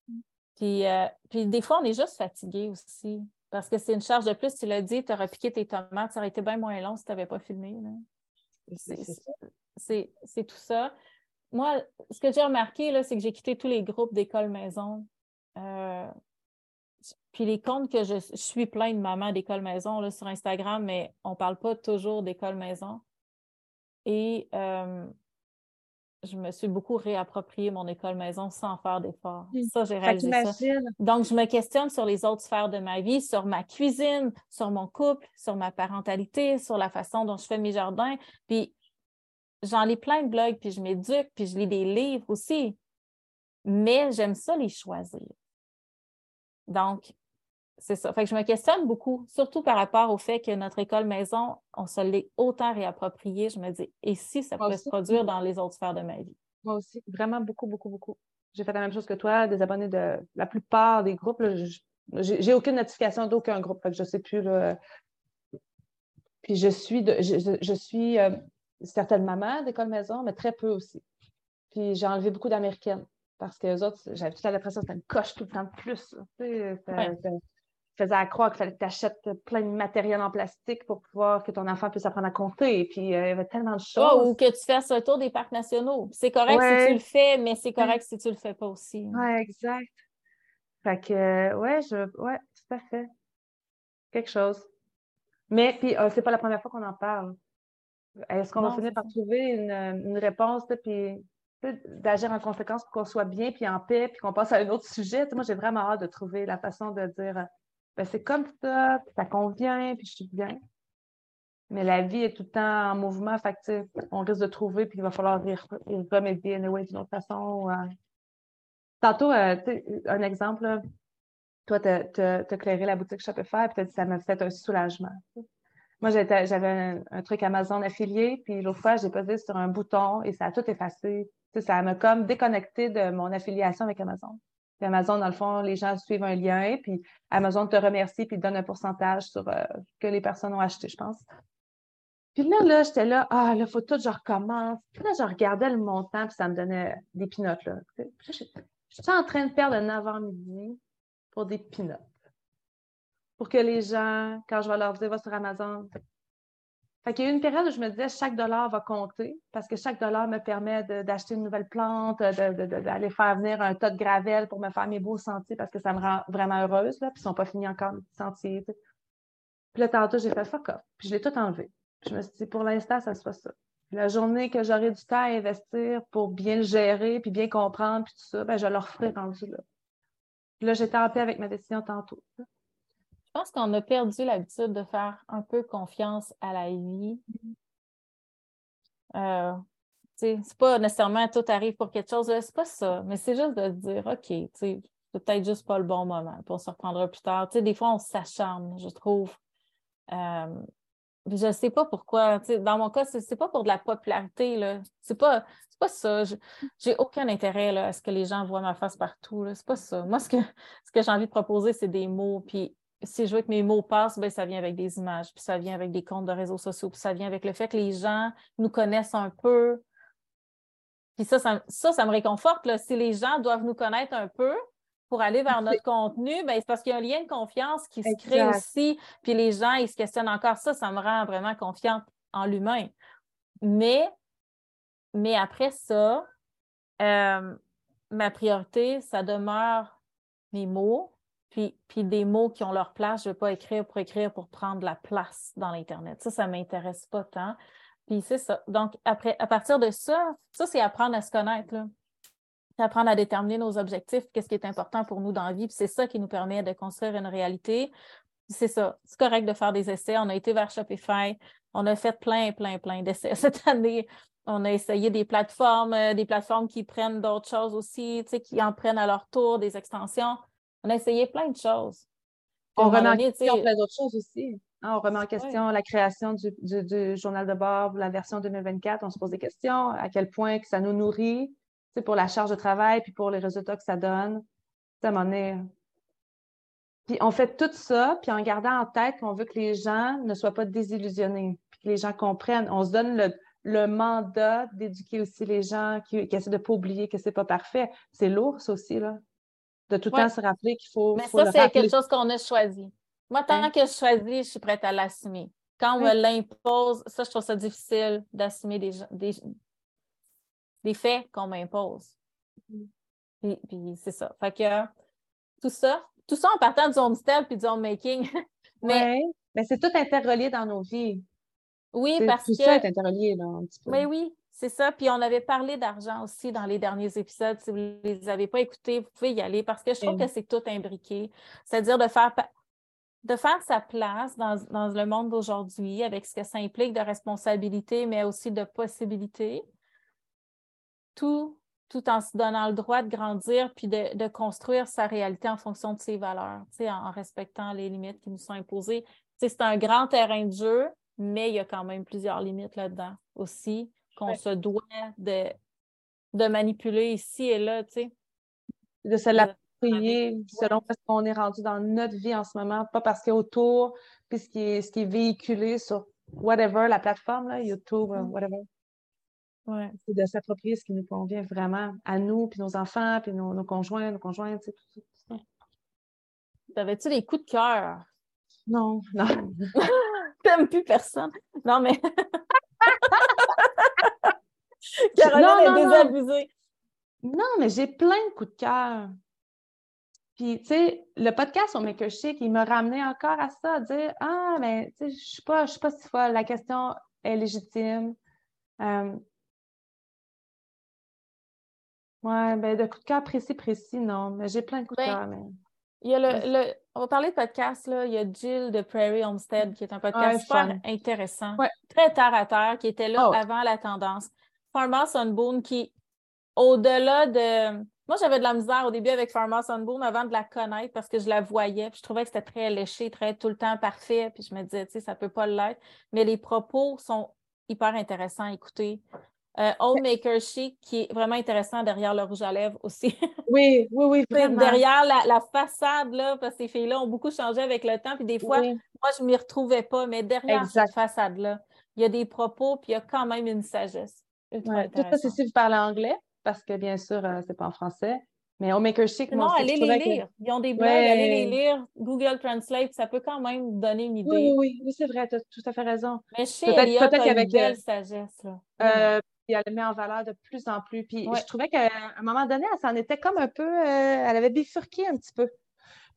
Mm. Puis, euh, puis, des fois, on est juste fatigué aussi. Parce que c'est une charge de plus. Tu l'as dit, tu aurais piqué tes tomates, ça aurait été bien moins long si tu n'avais pas filmé. Là. C'est tout ça. Moi, ce que j'ai remarqué, c'est que j'ai quitté tous les groupes d'école maison. Euh, puis les comptes que je, suis plein de mamans d'école maison sur Instagram, mais on ne parle pas toujours d'école maison. Et euh, je me suis beaucoup réapproprié mon école maison sans faire d'efforts. Ça, j'ai réalisé ça. Donc, je me questionne sur les autres sphères de ma vie, sur ma cuisine, sur mon couple, sur ma parentalité, sur la façon dont je fais mes jardins. Puis, j'en lis plein de blogs, puis je m'éduque, puis je lis des livres aussi. Mais j'aime ça les choisir. Donc, c'est ça. Fait que je me questionne beaucoup, surtout par rapport au fait que notre école maison, on se l'est autant réapproprié. Je me dis, et si ça pouvait se produire dans les autres sphères de ma vie? Moi aussi, vraiment beaucoup, beaucoup, beaucoup. J'ai fait la même chose que toi, des abonnés de la plupart des groupes. J'ai aucune notification d'aucun groupe, fait que je ne sais plus. Puis je suis, de, je, suis euh, certaines mamans d'école maison, mais très peu aussi. Puis j'ai enlevé beaucoup d'américaines parce que les autres, j'avais toute l'impression que c'était une coche tout le temps de plus. Tu sais, faisais à croire qu'il fallait que tu achètes plein de matériel en plastique pour pouvoir que ton enfant puisse apprendre à compter. Et puis, euh, il y avait tellement de choses. ou que tu fasses un tour des parcs nationaux. C'est correct si tu le fais, mais c'est correct si tu le fais pas aussi. Oui, exact. Fait que, euh, ouais, je, ouais, tout à fait. Quelque chose. Mais, puis, euh, c'est pas la première fois qu'on en parle. Est-ce qu'on va finir par trouver une, une réponse, puis d'agir en conséquence pour qu'on soit bien, puis en paix, puis qu'on passe à un autre sujet? moi, j'ai vraiment hâte de trouver la façon de dire ben, c'est comme ça, puis ça convient, puis je suis bien. Mais la vie est tout le temps en mouvement, fait on risque de trouver, puis il va falloir y, remédier anyway, d'une autre façon. Tantôt, euh, un exemple, toi, tu as, clairé la boutique Shopify, puis ça m'a fait un soulagement. Moi, j'avais un, truc Amazon affilié, puis l'autre fois, j'ai posé sur un bouton et ça a tout effacé. ça m'a comme déconnecté de mon affiliation avec Amazon. Amazon, dans le fond, les gens suivent un lien, puis Amazon te remercie, puis te donne un pourcentage sur euh, que les personnes ont acheté, je pense. Puis là, là, j'étais là, ah, là, faut tout, je recommence. Puis là, je regardais le montant, puis ça me donnait des pinottes, là. Je suis en train de faire le 9 midi pour des pinottes. Pour que les gens, quand je vais leur dire, va sur Amazon, fait qu'il y a eu une période où je me disais chaque dollar va compter parce que chaque dollar me permet d'acheter une nouvelle plante, d'aller faire venir un tas de gravelle pour me faire mes beaux sentiers parce que ça me rend vraiment heureuse. Là, puis ils sont pas finis encore mes sentiers. Puis là, tantôt, j'ai fait fuck off. Puis je l'ai tout enlevé. je me suis dit, pour l'instant, ça soit ça. la journée que j'aurai du temps à investir pour bien le gérer, puis bien comprendre, puis tout ça, ben, je leur ferai rendu là. Puis là, j'étais en paix avec ma décision tantôt. Je pense qu'on a perdu l'habitude de faire un peu confiance à la vie. Euh, c'est pas nécessairement tout arrive pour quelque chose, c'est pas ça, mais c'est juste de dire, OK, c'est peut-être juste pas le bon moment, puis on se reprendra plus tard. des fois, on s'acharne, je trouve. Euh, je ne sais pas pourquoi. Dans mon cas, ce n'est pas pour de la popularité. Ce n'est pas, pas ça. J'ai aucun intérêt à ce que les gens voient ma face partout. Ce n'est pas ça. Moi, ce que, ce que j'ai envie de proposer, c'est des mots. Puis si je veux que mes mots passent, ben, ça vient avec des images, puis ça vient avec des comptes de réseaux sociaux, puis ça vient avec le fait que les gens nous connaissent un peu. Puis ça, ça, ça, me réconforte. Là. Si les gens doivent nous connaître un peu pour aller vers notre contenu, ben, c'est parce qu'il y a un lien de confiance qui se crée aussi. Puis les gens, ils se questionnent encore. Ça, ça me rend vraiment confiante en l'humain. Mais, mais après ça, euh, ma priorité, ça demeure mes mots, puis, puis des mots qui ont leur place, je ne veux pas écrire pour écrire pour prendre la place dans l'Internet. Ça, ça ne m'intéresse pas tant. Puis c'est ça. Donc, après, à partir de ça, ça, c'est apprendre à se connaître. Apprendre à déterminer nos objectifs, qu'est-ce qui est important pour nous dans la vie. Puis c'est ça qui nous permet de construire une réalité. C'est ça. C'est correct de faire des essais. On a été vers Shopify. On a fait plein, plein, plein d'essais cette année. On a essayé des plateformes, euh, des plateformes qui prennent d'autres choses aussi, qui en prennent à leur tour, des extensions. On a essayé plein de choses. On remet en question plein d'autres choses aussi. Hein, on remet en question la création du, journal de bord, la version 2024. On se pose des questions. À quel point que ça nous nourrit pour la charge de travail puis pour les résultats que ça donne. À un moment Puis on fait tout ça, puis en gardant en tête qu'on veut que les gens ne soient pas désillusionnés, puis que les gens comprennent. On se donne le, mandat d'éduquer aussi les gens qui, qui essaient de ne pas oublier que ce n'est pas parfait. C'est lourd, ça aussi, là de tout le temps se rappeler qu'il faut. Mais ça, c'est quelque chose qu'on a choisi. Moi, tant que je choisis, je suis prête à l'assumer. Quand on me l'impose, ça, je trouve ça difficile d'assumer des, des, faits qu'on m'impose. Mm. Puis, c'est ça. Fait que tout ça, tout ça en partant du homestyle puis du homemaking. mais mais c'est tout interrelié dans nos vies. Oui, parce que. Tout ça est interrelié, là, un petit peu. Mais oui, c'est ça. Puis on avait parlé d'argent aussi dans les derniers épisodes. Si vous ne les avez pas écoutés, vous pouvez y aller parce que je trouve que c'est tout imbriqué. C'est-à-dire de faire. de faire sa place dans, dans le monde d'aujourd'hui avec ce que ça implique de responsabilité, mais aussi de possibilités, tout, tout en se donnant le droit de grandir puis de, de construire sa réalité en fonction de ses valeurs, en, en respectant les limites qui nous sont imposées. C'est un grand terrain de jeu, mais il y a quand même plusieurs limites là-dedans aussi qu'on se doit de, de manipuler ici et là, tu sais. De se l'approprier selon ce qu'on est rendu dans notre vie en ce moment, pas parce qu'il y a autour, puis ce qui est, ce qui est véhiculé sur whatever, la plateforme, là, YouTube, whatever. Ouais. C'est de s'approprier ce qui nous convient vraiment à nous, puis nos enfants, puis nos, nos conjoints, nos conjointes, tout ça. Tout ça. T'avais-tu des coups de cœur? Non, non. T'aimes plus personne. Non, mais. Caroline non, est désabusée. Non. mais j'ai plein de coups de cœur. Puis, tu sais, le podcast au Maker Chic, il m'a ramené encore à ça, à dire Ah, mais tu sais, je suis pas, je suis pas si folle, la question est légitime. Euh... Ouais, ben de coups de cœur précis, précis, non, mais j'ai plein de coups de ben, cœur. Mais... Il y a le, on va parler de podcast, là. Il y a Jill de Prairie Homestead, qui est un podcast super intéressant, très terre à terre, qui était là oh. avant la tendance. Farmer Sunboom, qui, au-delà de. Moi, j'avais de la misère au début avec Farmer Sunboom avant de la connaître parce que je la voyais, puis je trouvais que c'était très léché, très tout le temps parfait, puis je me disais, tu sais, ça peut pas l'être. Mais les propos sont hyper intéressants à écouter. Euh, Homemaker Chic, qui est vraiment intéressant derrière le rouge à lèvres aussi. oui, oui, oui, vraiment. Derrière la, façade, là, parce que ces filles-là ont beaucoup changé avec le temps, puis des fois, moi, je ne m'y retrouvais pas, mais derrière cette façade-là, il y a des propos, puis il y a quand même une sagesse. Ouais, tout ça, c'est si vous parlez anglais, parce que bien sûr, euh, c'est pas en français. Mais Homemaker Chic, non, allez les lire. Ils ont des blogs, allez les lire. Google Translate, ça peut quand même donner une idée. Oui, oui, oui, c'est vrai, tu as tout à fait raison. Mais chez Elliot, peut-être qu'avec une belle sagesse. Là. Euh, elle le met en valeur de plus en plus. Puis je trouvais qu'à un moment donné, elle s'en était comme un peu, euh, elle avait bifurqué un petit peu.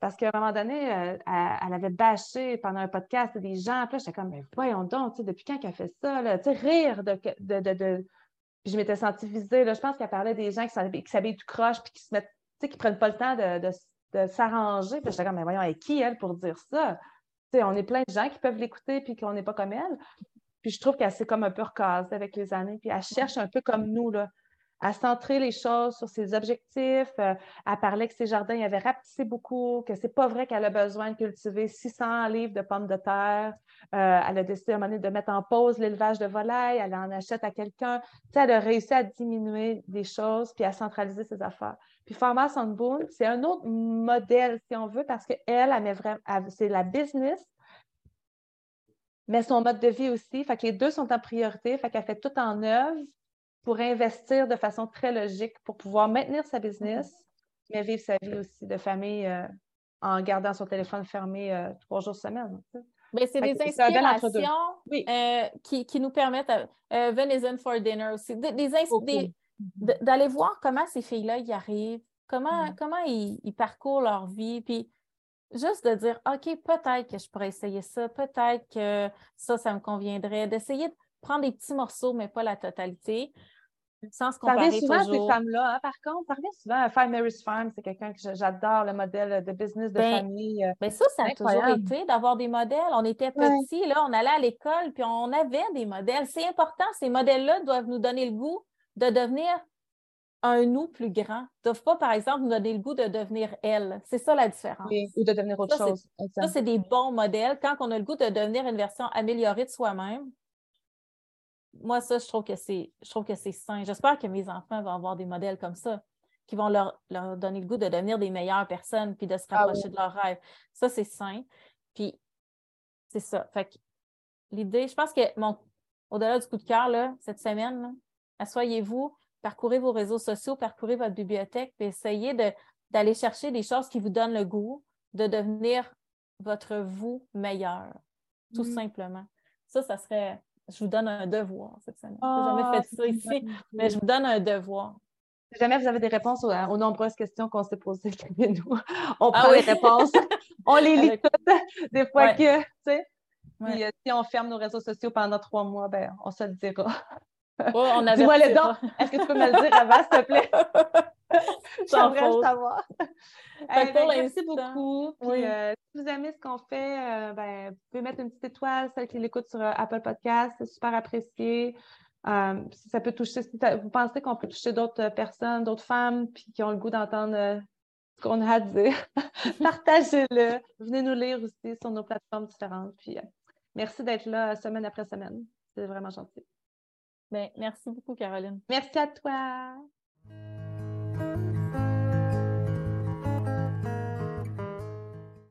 Parce qu'à un moment donné, euh, elle, avait bâché pendant un podcast des gens. Puis là, j'étais comme, mais voyons donc, depuis quand qu'elle fait ça? Là? Rire de. de, de, Puis je m'étais sentie visée. Là. Je pense qu'elle parlait des gens qui s'habillent tout croche puis qui se mettent, qui ne prennent pas le temps de, s'arranger. Puis j'étais comme, mais voyons, elle est qui, elle, pour dire ça? on est plein de gens qui peuvent l'écouter puis qu'on n'est pas comme elle. Puis je trouve qu'elle s'est comme un peu recasée avec les années. Puis elle cherche un peu comme nous, là, à centrer les choses sur ses objectifs. Euh, elle parlait que ses jardins avaient rapetissé beaucoup, que c'est pas vrai qu'elle a besoin de cultiver 600 livres de pommes de terre. Euh, elle a décidé à un moment donné de mettre en pause l'élevage de volailles. Elle en achète à quelqu'un. Tu sais, elle a réussi à diminuer des choses puis à centraliser ses affaires. Puis Farmers on Boone, c'est un autre modèle, si on veut, parce qu'elle, elle vraiment, c'est la business mais son mode de vie aussi. Fait que les deux sont en priorité. Fait qu'elle fait tout en œuvre pour investir de façon très logique pour pouvoir maintenir sa business, mais vivre sa vie aussi de famille euh, en gardant son téléphone fermé euh, trois jours semaine. Ben, c'est des inspirations euh, qui, qui, nous permettent, Venison for Dinner aussi, des, d'aller voir comment ces filles-là y arrivent, comment, mm. comment ils, ils, parcourent leur vie, puis juste de dire, OK, peut-être que je pourrais essayer ça, peut-être que ça, ça me conviendrait, d'essayer de prendre des petits morceaux, mais pas la totalité, sans se comparer Ça revient souvent toujours. ces femmes-là, hein, par contre, ça revient souvent à Five Mary's Farm, c'est quelqu'un que j'adore, le modèle de business de ben, famille. Mais euh, ben ça, ça a toujours été d'avoir des modèles. On était petits, là, on allait à l'école, puis on avait des modèles. C'est important, ces modèles-là doivent nous donner le goût de devenir un nous plus grand. ne doivent pas, par exemple, nous donner le goût de devenir elle. C'est ça la différence. ou de devenir autre chose. Ça, c'est des bons modèles. Quand on a le goût de devenir une version améliorée de soi-même, moi, ça, je trouve que c'est, je trouve que c'est sain. J'espère que mes enfants vont avoir des modèles comme ça, qui vont leur, leur donner le goût de devenir des meilleures personnes puis de se ah rapprocher de leurs rêves. Ça, c'est sain. Puis, c'est ça. Fait que l'idée, je pense que mon, au-delà du coup de cœur, là, cette semaine, asseyez-vous, parcourez vos réseaux sociaux, parcourez votre bibliothèque, puis essayez d'aller chercher des choses qui vous donnent le goût de devenir votre vous meilleur, tout mm. simplement. Ça, ça serait, je vous donne un devoir cette semaine. je n'ai jamais ah, fait ça ici, mais je vous donne un devoir. Si jamais vous avez des réponses aux, nombreuses questions qu'on s'est posées, nous on ah prend les réponses, on les lit toutes, des fois que, tu sais. Euh, si on ferme nos réseaux sociaux pendant trois mois, ben, on se le dira. Oh, Dis-moi le don. Est-ce que tu peux me le dire avant, s'il te plaît? J'aimerais le savoir. Ben, merci beaucoup. Euh, si vous aimez ce qu'on fait, euh, ben, vous pouvez mettre une petite étoile, celle qui l'écoute sur Apple Podcast. C'est super apprécié. si ça peut toucher, si vous pensez qu'on peut toucher d'autres personnes, d'autres femmes, puis qui ont le goût d'entendre ce qu'on a à dire, partagez-le. Venez nous lire aussi sur nos plateformes différentes. Puis, merci d'être là semaine après semaine. C'est vraiment gentil. Ben, merci beaucoup, Caroline. Merci à toi.